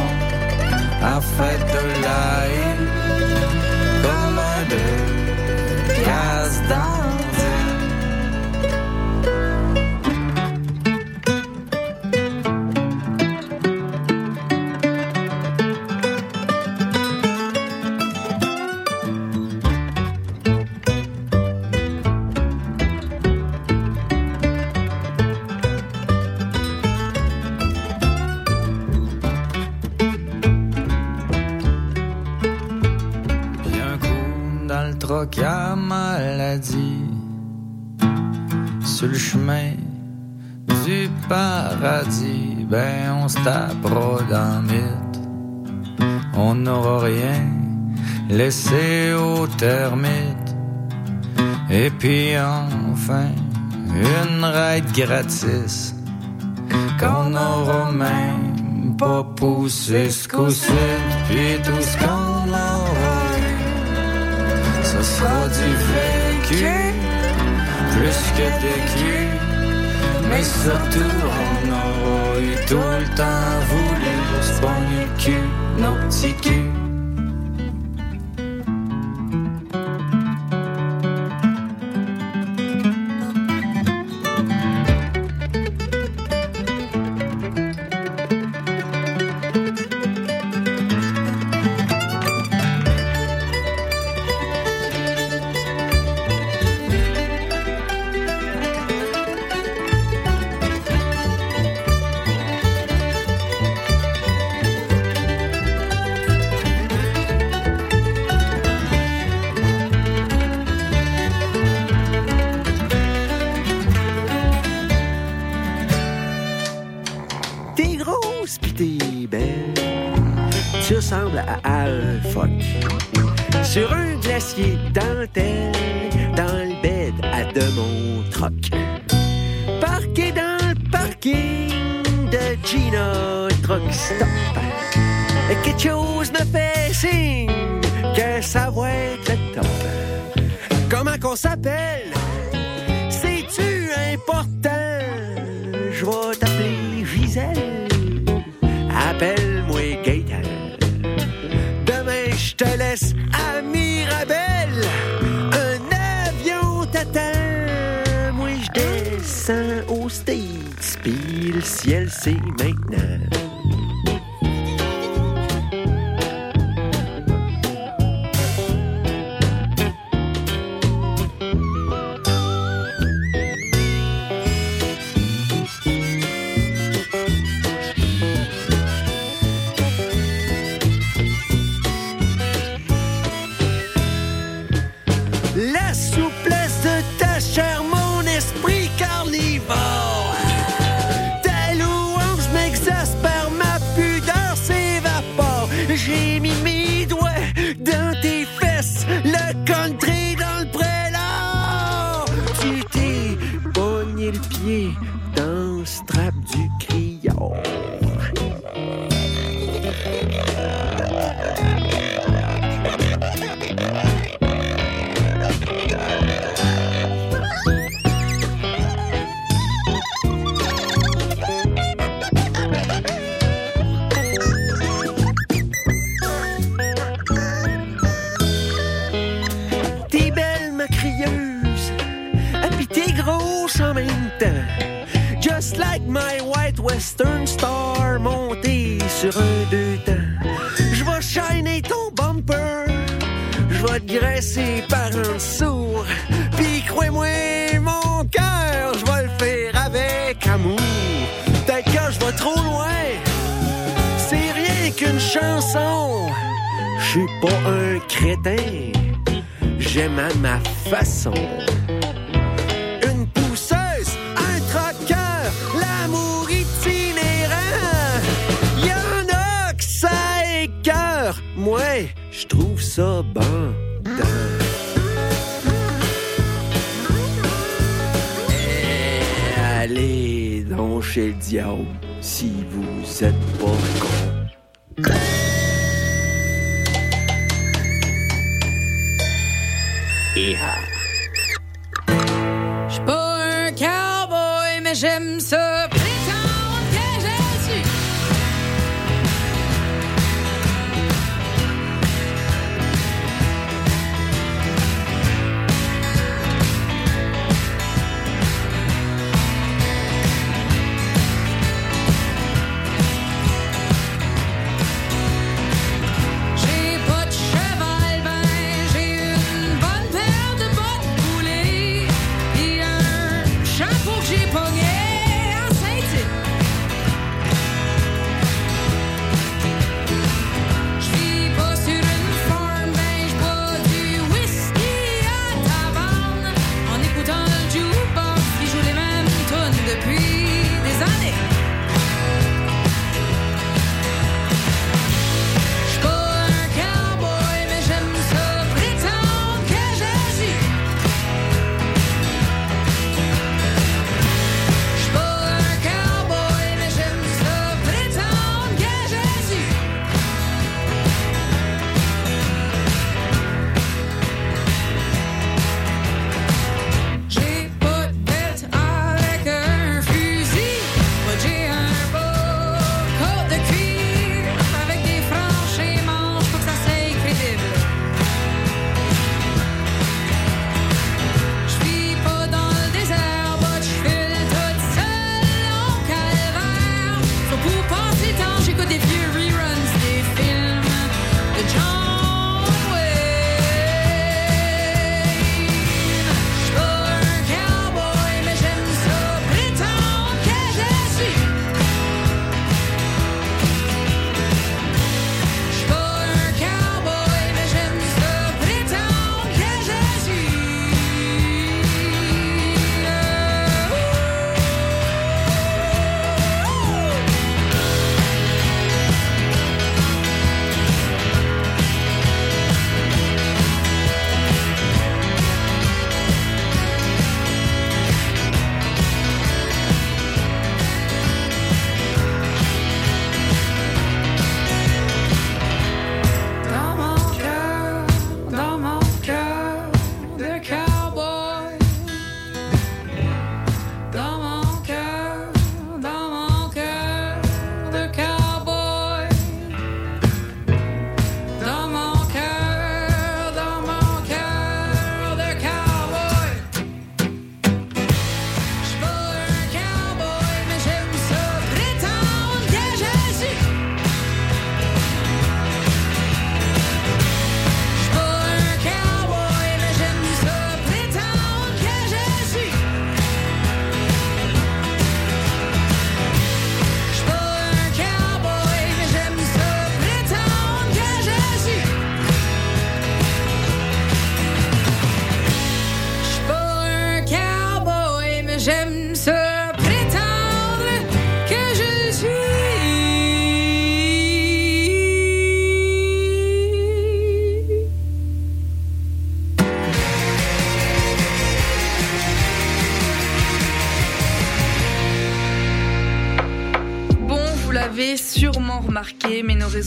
à fête de l'ail, comme un de gaz le chemin du paradis Ben on se tapera On n'aura rien laissé aux termites Et puis enfin une ride gratis Qu'on n'aura même pas poussé ce coup-ci Puis tout ce qu'on aura Ce sera du vécu Plus que culs Mais surtout on aura eu tout le temps voulu Se pogner le cul, nos petits culs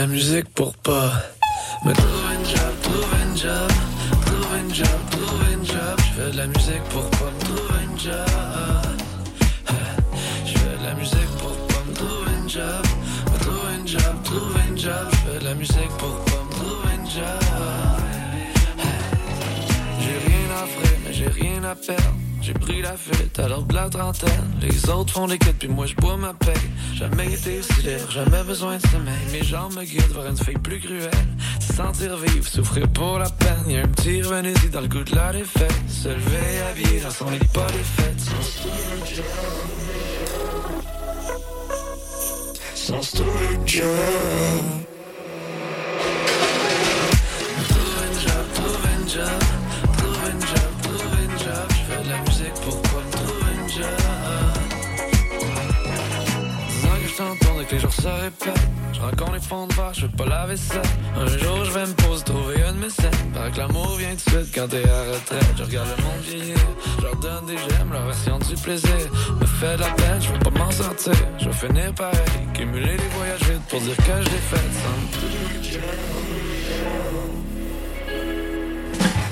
la musique pour pas me trouver une job, trouver une job, trouver une job, trouver une job. Je de la musique pour pas me trouver une job. Je fais de la musique pour pas me trouver une job, me trouver une job, trouver une job. Je fais de la musique pour pas me trouver une job. J'ai rien à offrir, mais j'ai rien à perdre. J'ai pris la à l'heure de la trentaine. Les autres font des quêtes, puis moi je jamais besoin de sommeil. Mes jambes me guident vers une fille plus cruelle. Se sentir vivre, souffrir pour la peine. Y'a un petit dans le goût de la défaite. Se lever habillé dans son lit, pas fêtes. Sans job. De je fais pas la vaisselle. Un jour je vais me poser, trouver une mécène. Paraît que l'amour vient de suite quand t'es à retraite. Je regarde le monde vieillir, je leur donne des j'aime, leur version du plaisir. Me fait de la peine, je veux pas m'en sortir. Je vais finir pareil, cumuler les voyages vides pour dire que je l'ai fait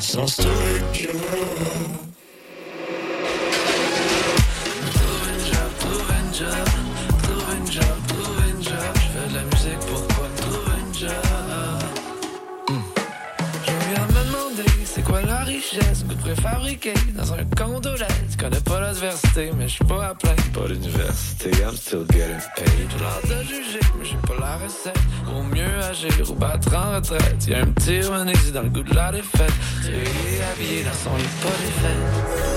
sans Sans mais je suis pas à plaindre. Pas l'université, I'm still getting paid. J'ai l'air de juger, mais j'ai pas la recette. Vaut mieux agir ou battre en retraite. Y'a un petit renési dans le goût de la défaite. Tu es habillé dans son lit, pas défaite.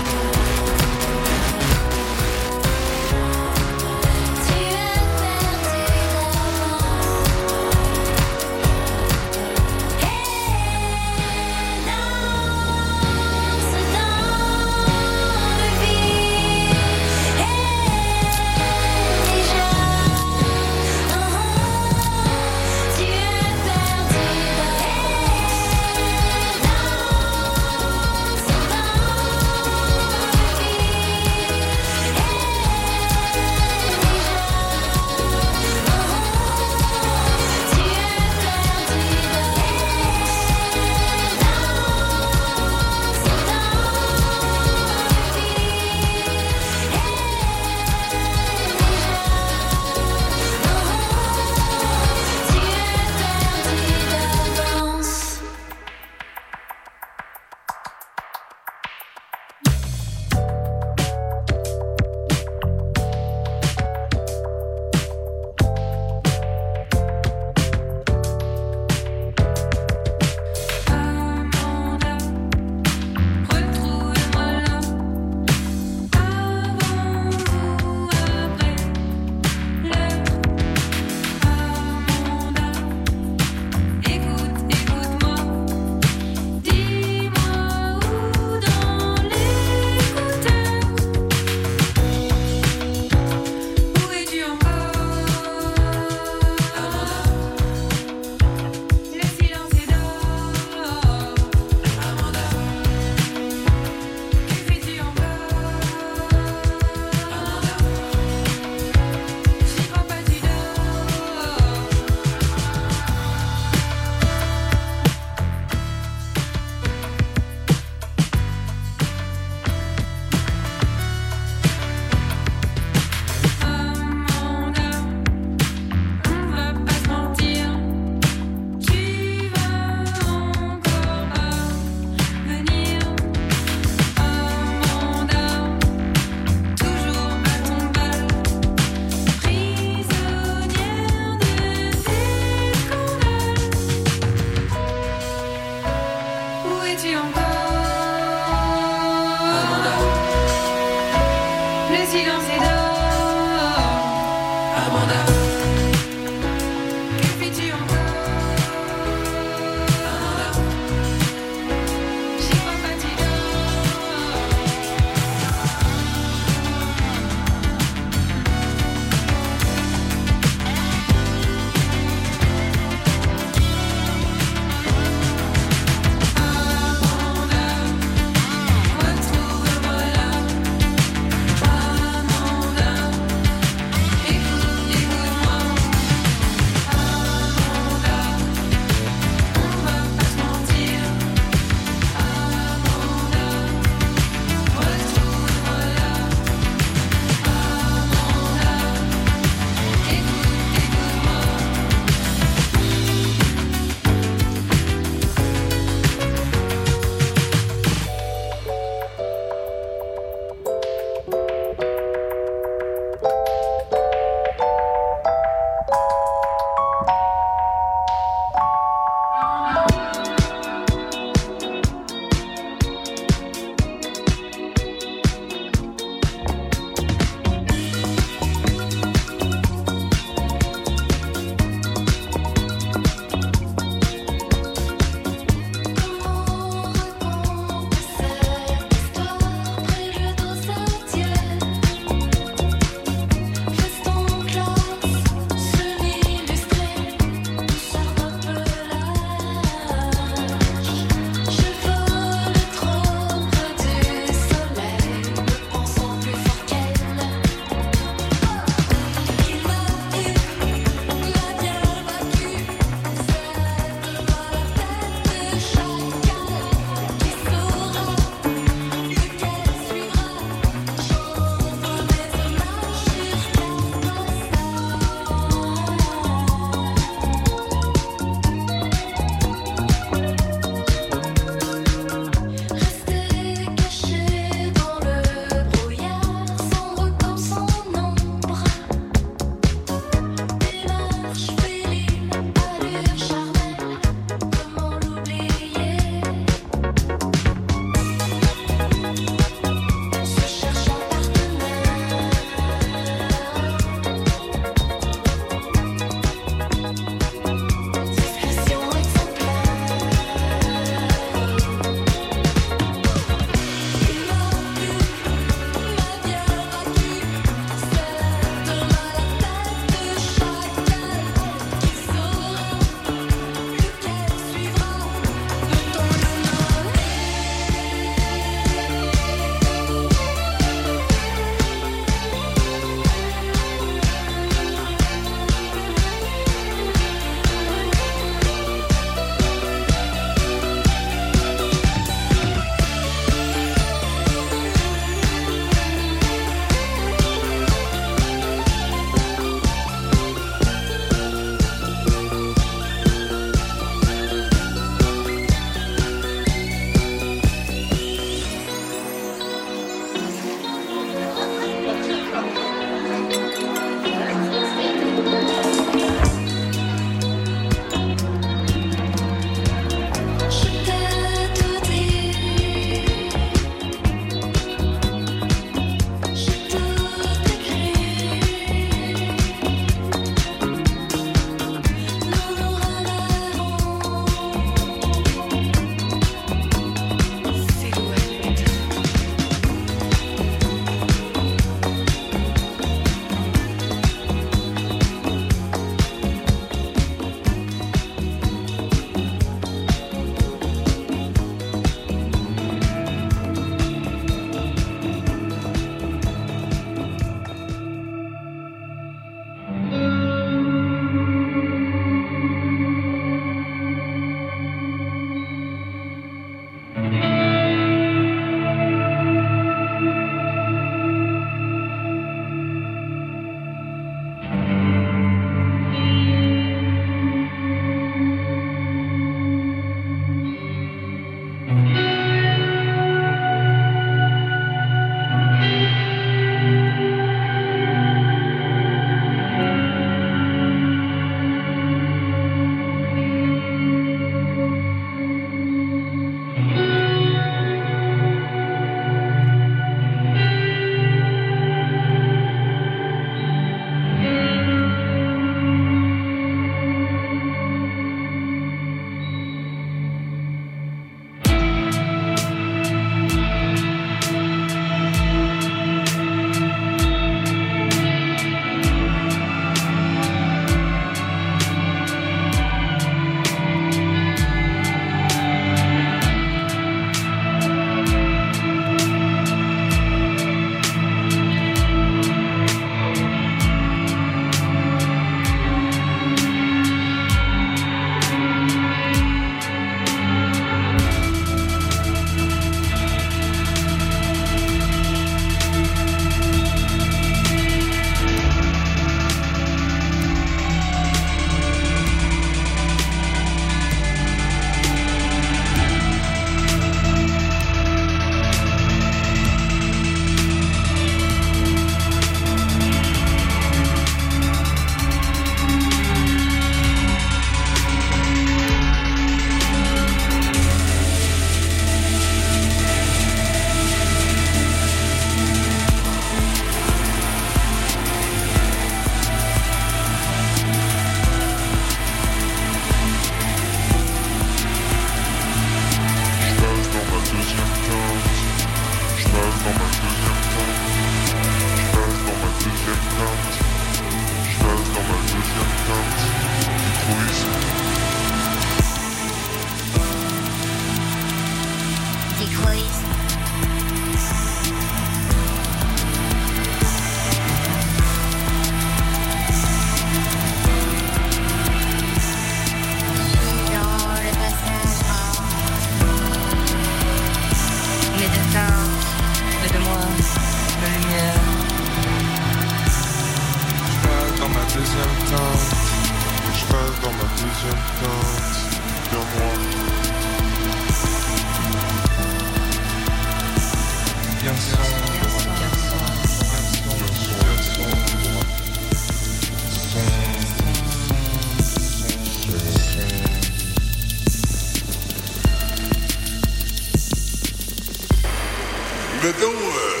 Mettons, euh,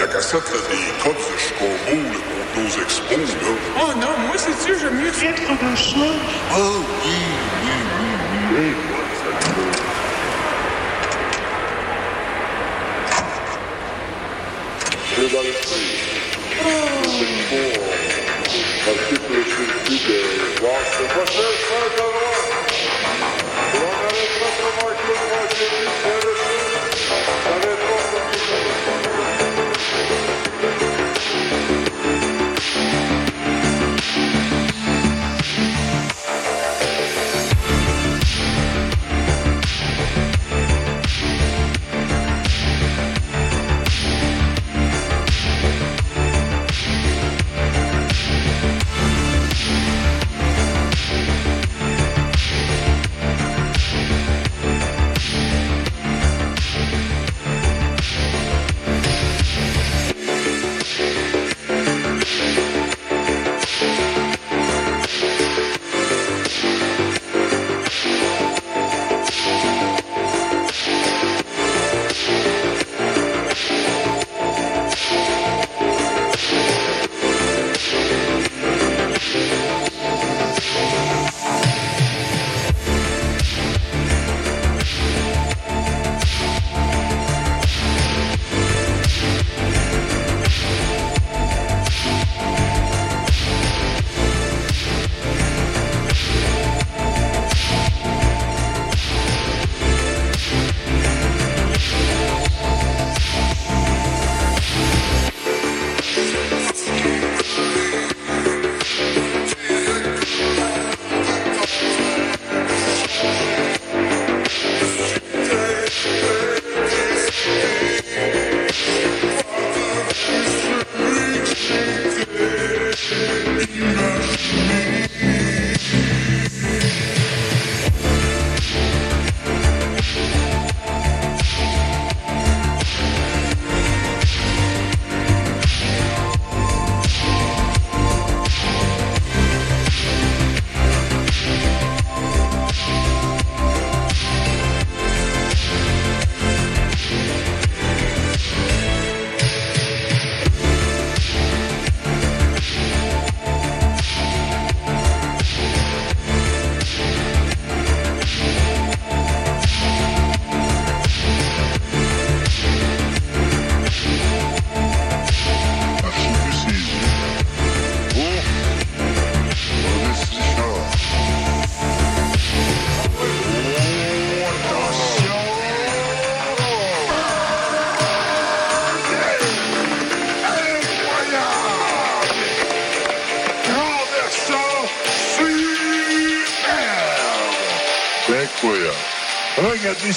la cassette des codes de Chicago, là, contre nos expos, là. Oh non, moi c'est sûr, j'aime mieux être dans ça. Ah oui, oui, oui, oui. Je vais dans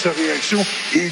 sa réaction, il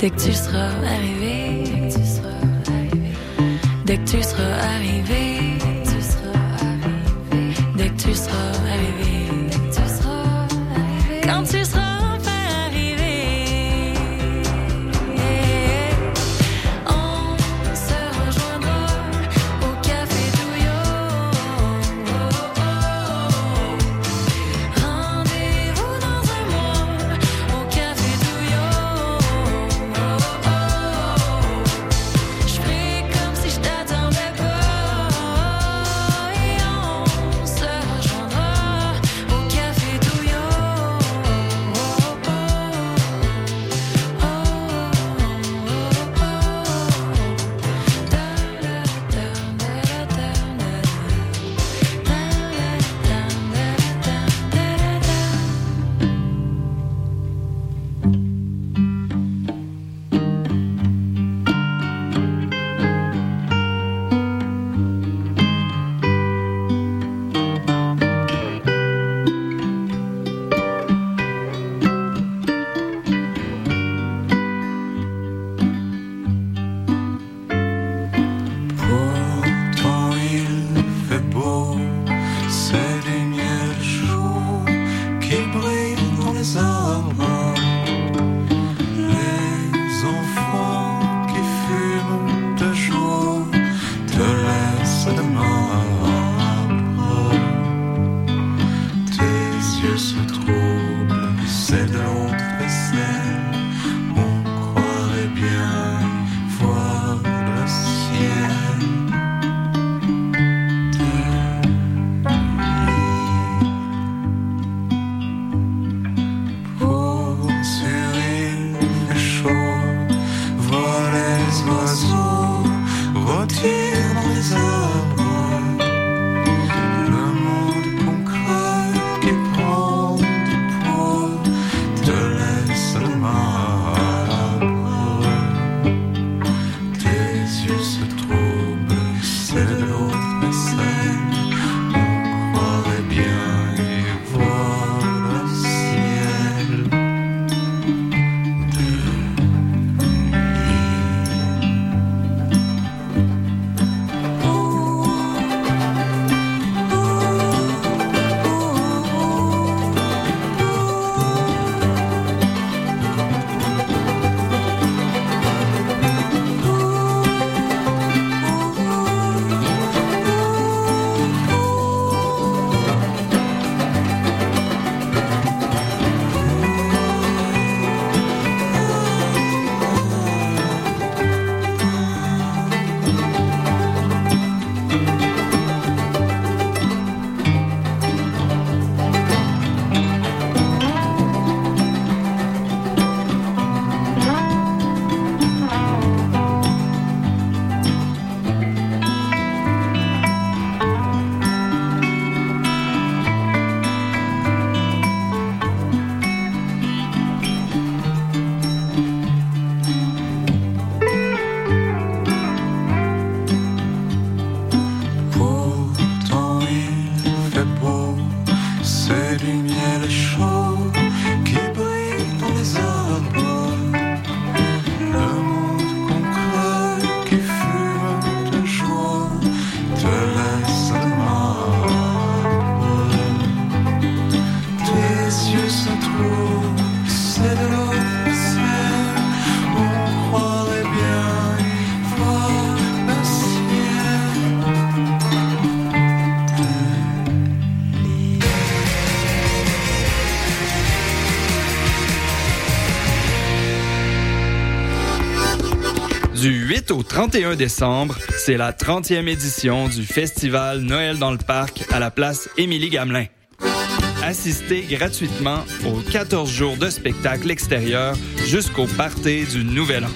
Dès que tu seras arrivé, dès que tu seras arrivé. au 31 décembre, c'est la 30e édition du festival Noël dans le parc à la place Émilie Gamelin. Assistez gratuitement aux 14 jours de spectacle extérieur jusqu'au party du Nouvel An.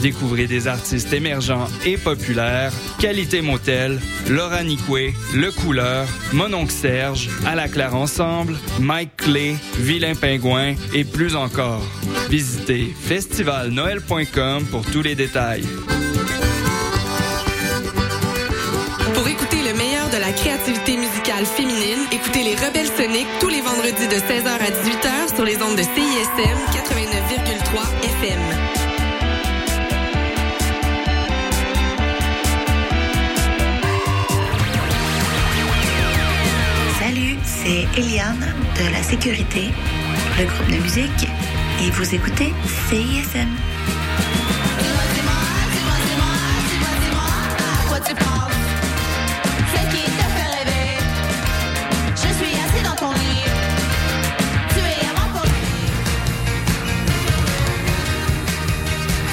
Découvrez des artistes émergents et populaires, Qualité Motel, Laura Nicoué, Le Couleur, Mononc Serge, À Claire Ensemble, Mike Clay, Vilain Pingouin et plus encore. Visitez festivalnoël.com pour tous les détails. créativité musicale féminine, écoutez les Rebelles Soniques tous les vendredis de 16h à 18h sur les ondes de CISM 89,3 FM. Salut, c'est Eliane de La Sécurité, le groupe de musique, et vous écoutez CISM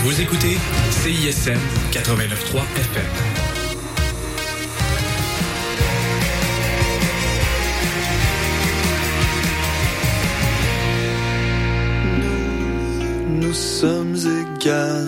Vous écoutez CISM 89.3 FM. Nous, nous sommes égarés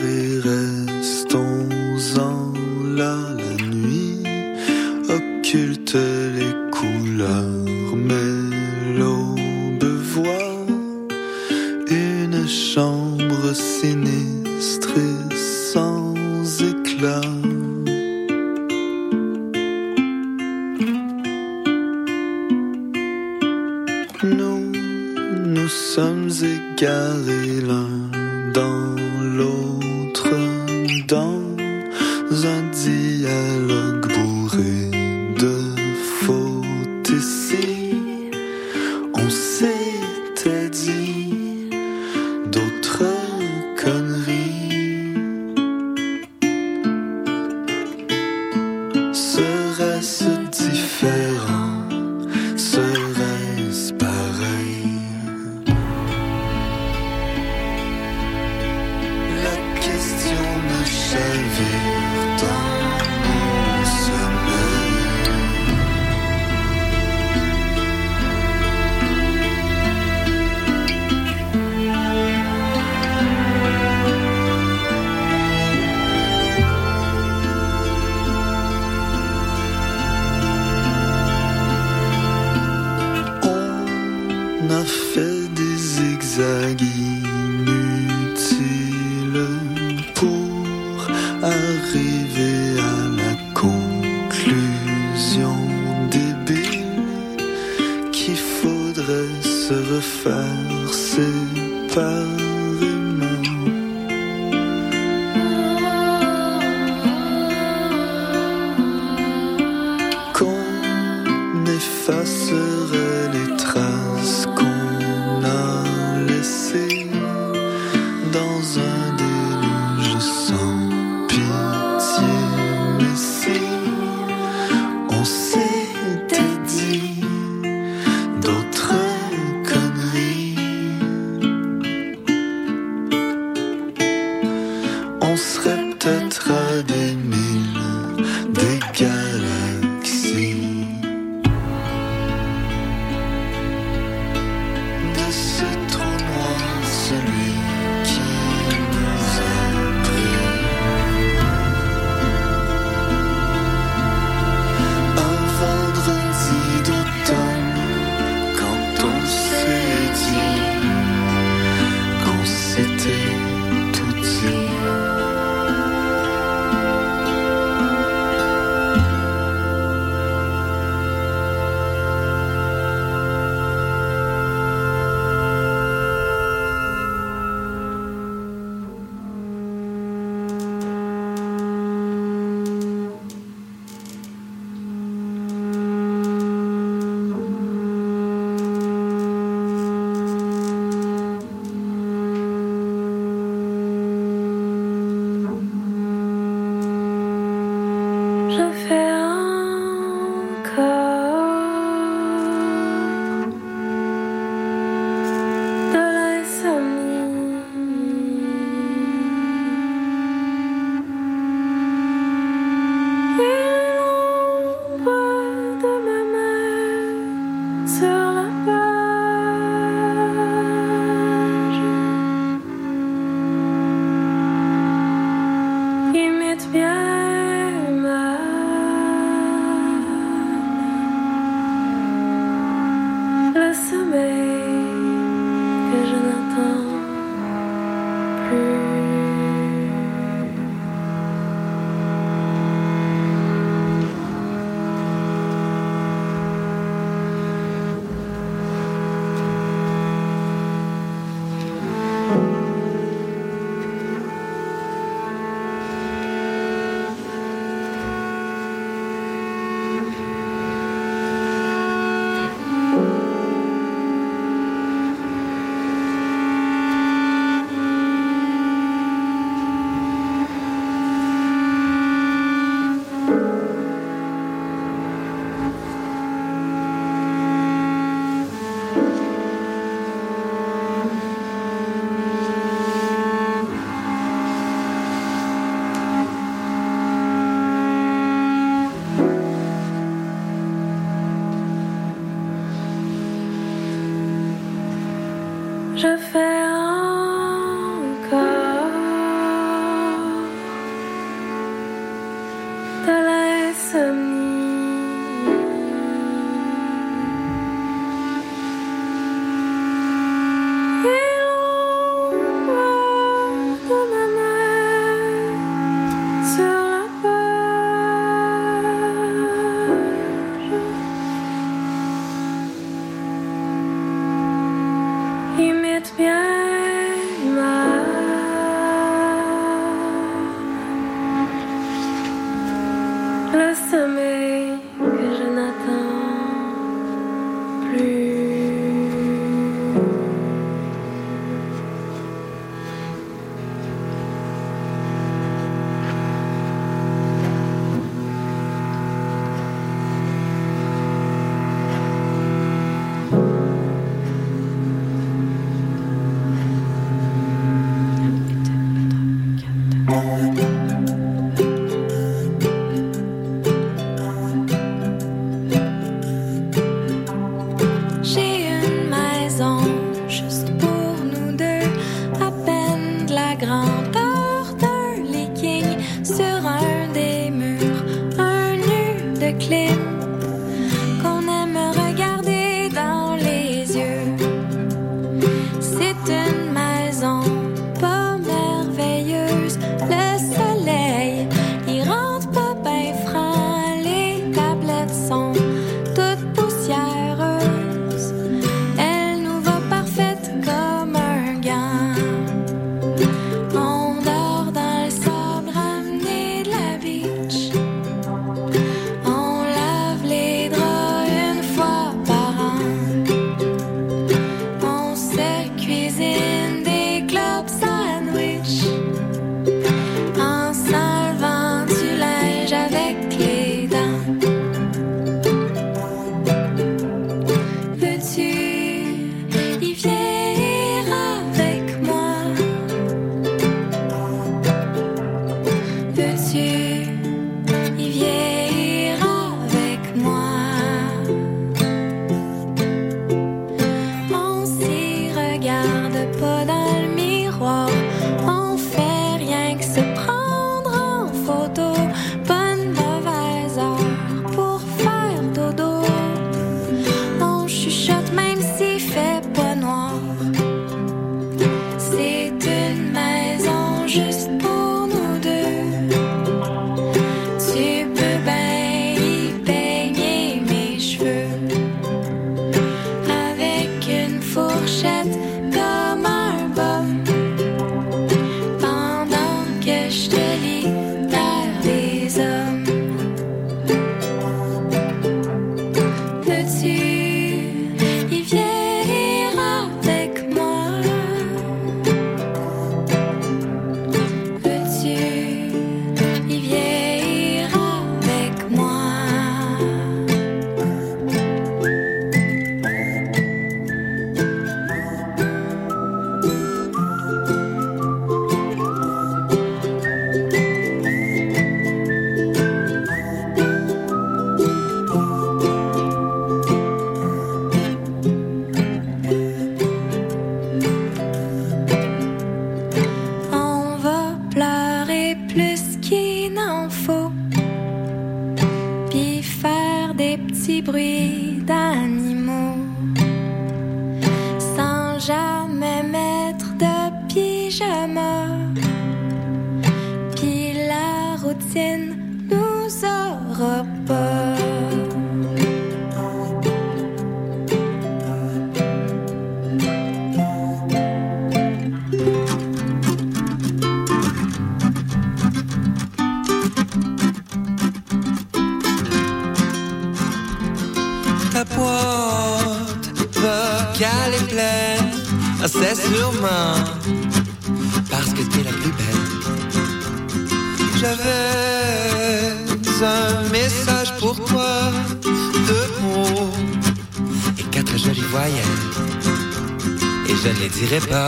je ne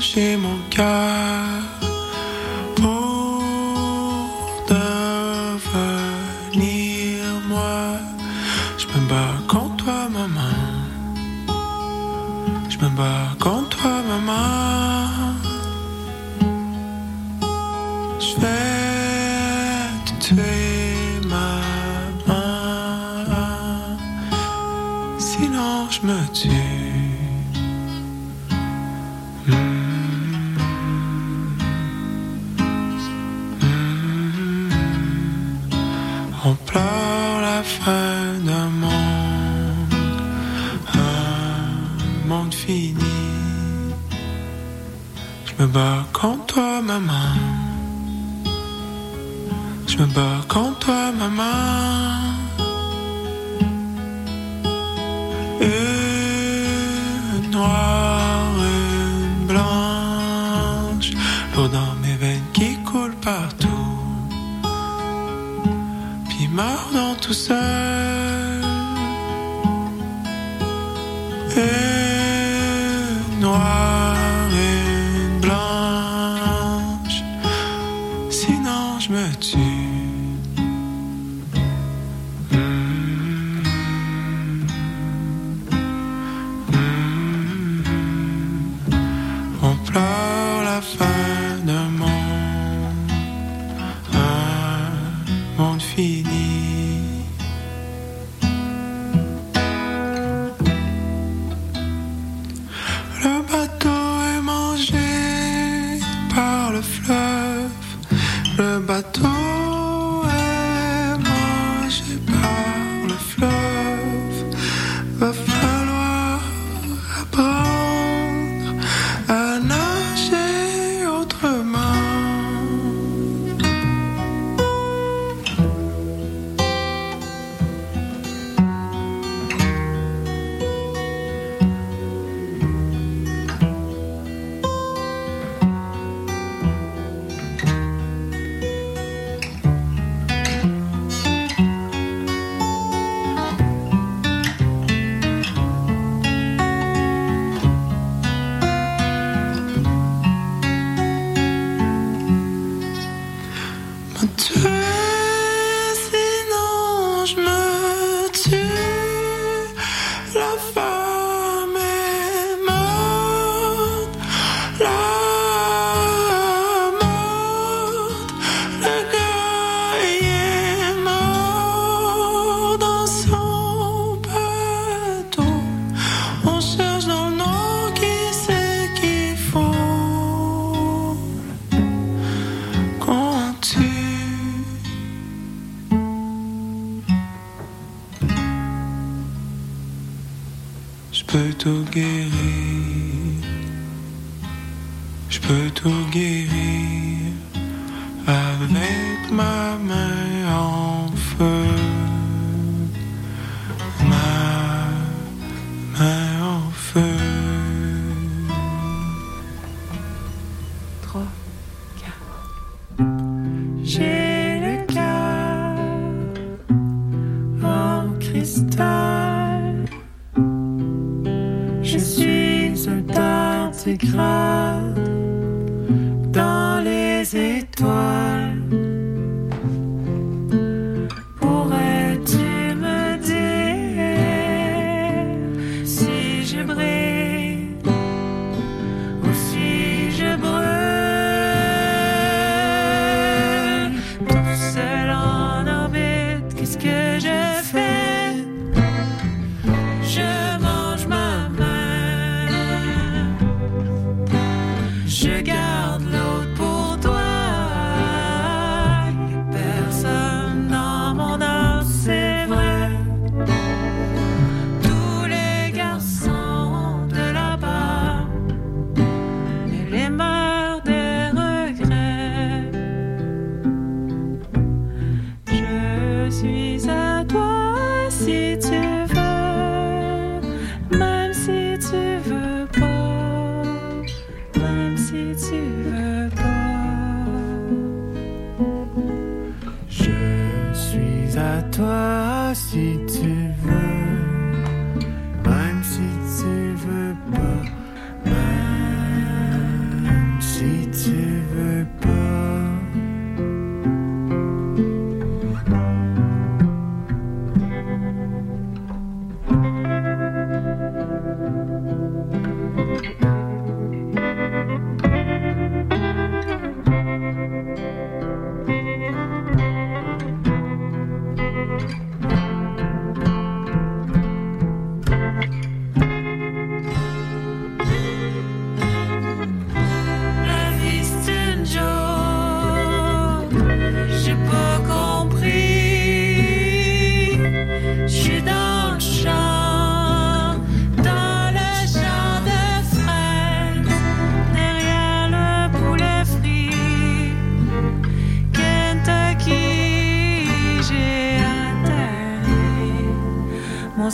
mangé mon cœur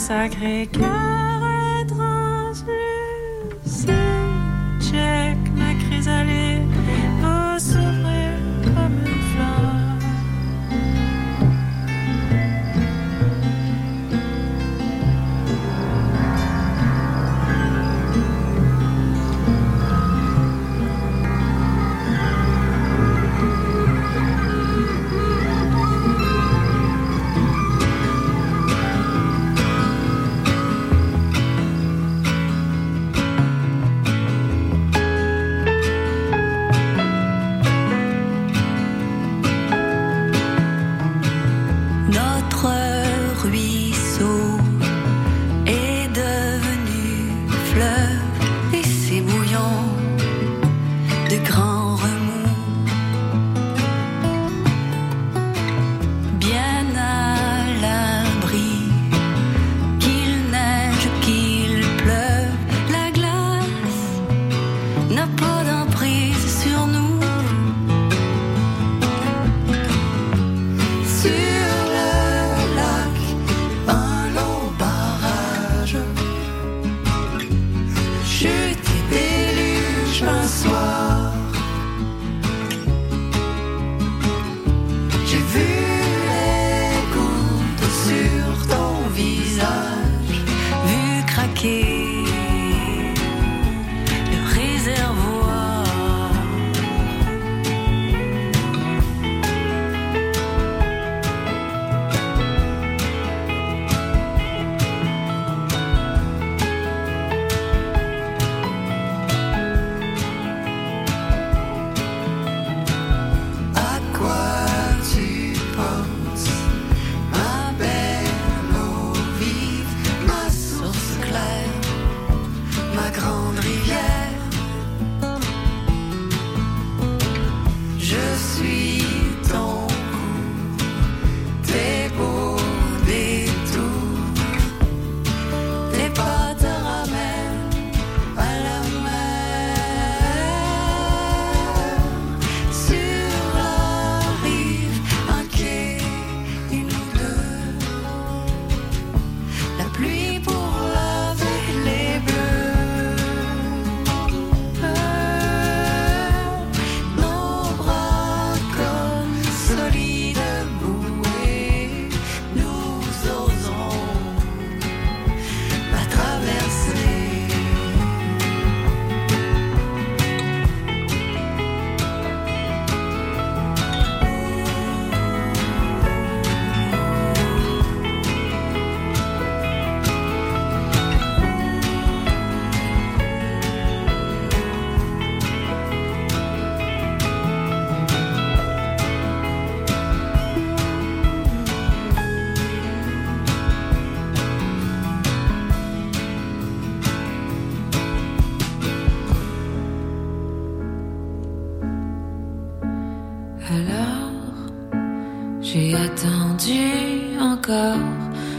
Mon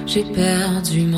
j'ai perdu mon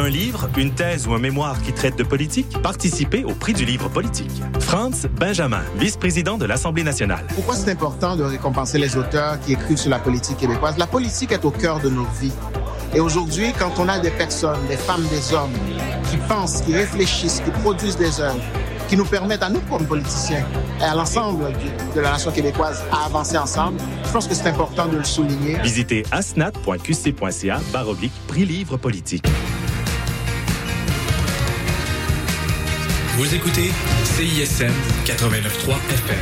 un livre, une thèse ou un mémoire qui traite de politique? Participez au prix du livre politique. Franz Benjamin, vice-président de l'Assemblée nationale. Pourquoi c'est important de récompenser les auteurs qui écrivent sur la politique québécoise? La politique est au cœur de nos vies. Et aujourd'hui, quand on a des personnes, des femmes, des hommes, qui pensent, qui réfléchissent, qui produisent des œuvres, qui nous permettent à nous comme politiciens et à l'ensemble de la nation québécoise à avancer ensemble, je pense que c'est important de le souligner. Visitez asnat.qc.ca baroblique prix livre politique. Vous écoutez CISM 89.3 FM.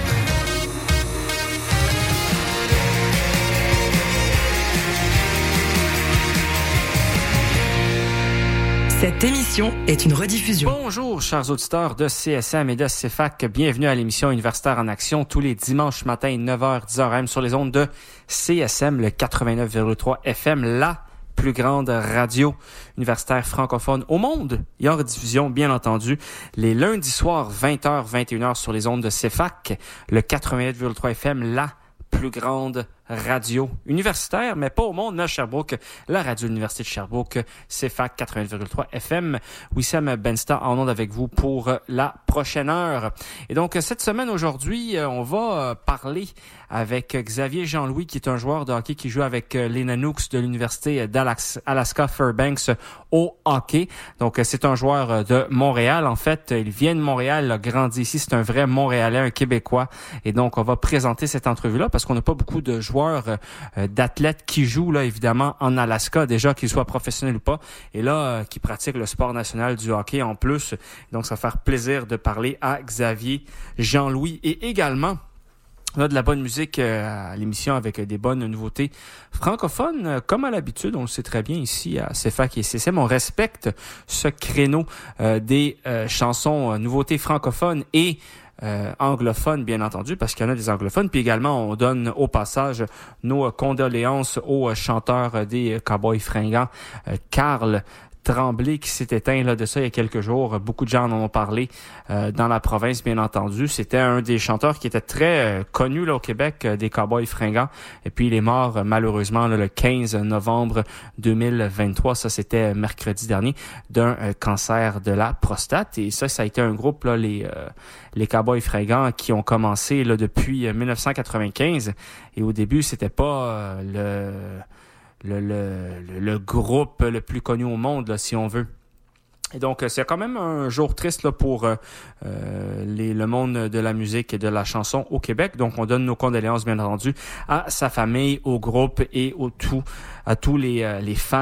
Cette émission est une rediffusion. Bonjour, chers auditeurs de CSM et de CFAC. Bienvenue à l'émission Universitaire en Action tous les dimanches matin, 9h, 10h AM sur les ondes de CSM, le 89,3 FM, la plus grande radio universitaire francophone au monde. Et en rediffusion, bien entendu, les lundis soirs, 20h, 21h sur les ondes de CFAC, le 88,3 FM, la plus grande radio universitaire, mais pas au monde, à Sherbrooke, la radio de l'Université de Sherbrooke, CFAC 80,3 FM. Wissam Bensta en onde avec vous pour la prochaine heure. Et donc, cette semaine, aujourd'hui, euh, on va euh, parler avec Xavier Jean-Louis, qui est un joueur de hockey qui joue avec euh, les Nanooks de l'Université d'Alaska Fairbanks au hockey. Donc, c'est un joueur de Montréal. En fait, il vient de Montréal, il a grandi ici. C'est un vrai Montréalais, un Québécois. Et donc, on va présenter cette entrevue-là parce qu'on n'a pas beaucoup de joueurs, d'athlètes qui jouent, là, évidemment, en Alaska, déjà qu'ils soient professionnels ou pas. Et là, qui pratiquent le sport national du hockey en plus. Donc, ça va faire plaisir de parler à Xavier Jean-Louis. Et également, on de la bonne musique euh, à l'émission avec euh, des bonnes nouveautés francophones. Euh, Comme à l'habitude, on le sait très bien ici à CFAC et CCM, on respecte ce créneau des chansons nouveautés francophones et euh, anglophones, bien entendu, parce qu'il y en a des anglophones. Puis également, on donne au passage nos condoléances au chanteur des Cowboys fringants, Carl Tremblay qui s'est éteint là, de ça il y a quelques jours. Beaucoup de gens en ont parlé euh, dans la province, bien entendu. C'était un des chanteurs qui était très euh, connu là, au Québec, euh, des Cowboys fringants. Et puis il est mort euh, malheureusement là, le 15 novembre 2023. Ça, c'était mercredi dernier, d'un cancer de la prostate. Et ça, ça a été un groupe, là, les, les Cowboys fringants, qui ont commencé là, depuis euh, 1995. Et au début, c'était pas le le, le, le- groupe le plus connu au monde, si on veut. Et donc, euh, c'est quand même un jour triste pour euh, euh, les, le monde de la musique et de la chanson au Québec. Donc, on donne nos condoléances, bien entendu, à sa famille, au groupe et au tout, à tous les, les fans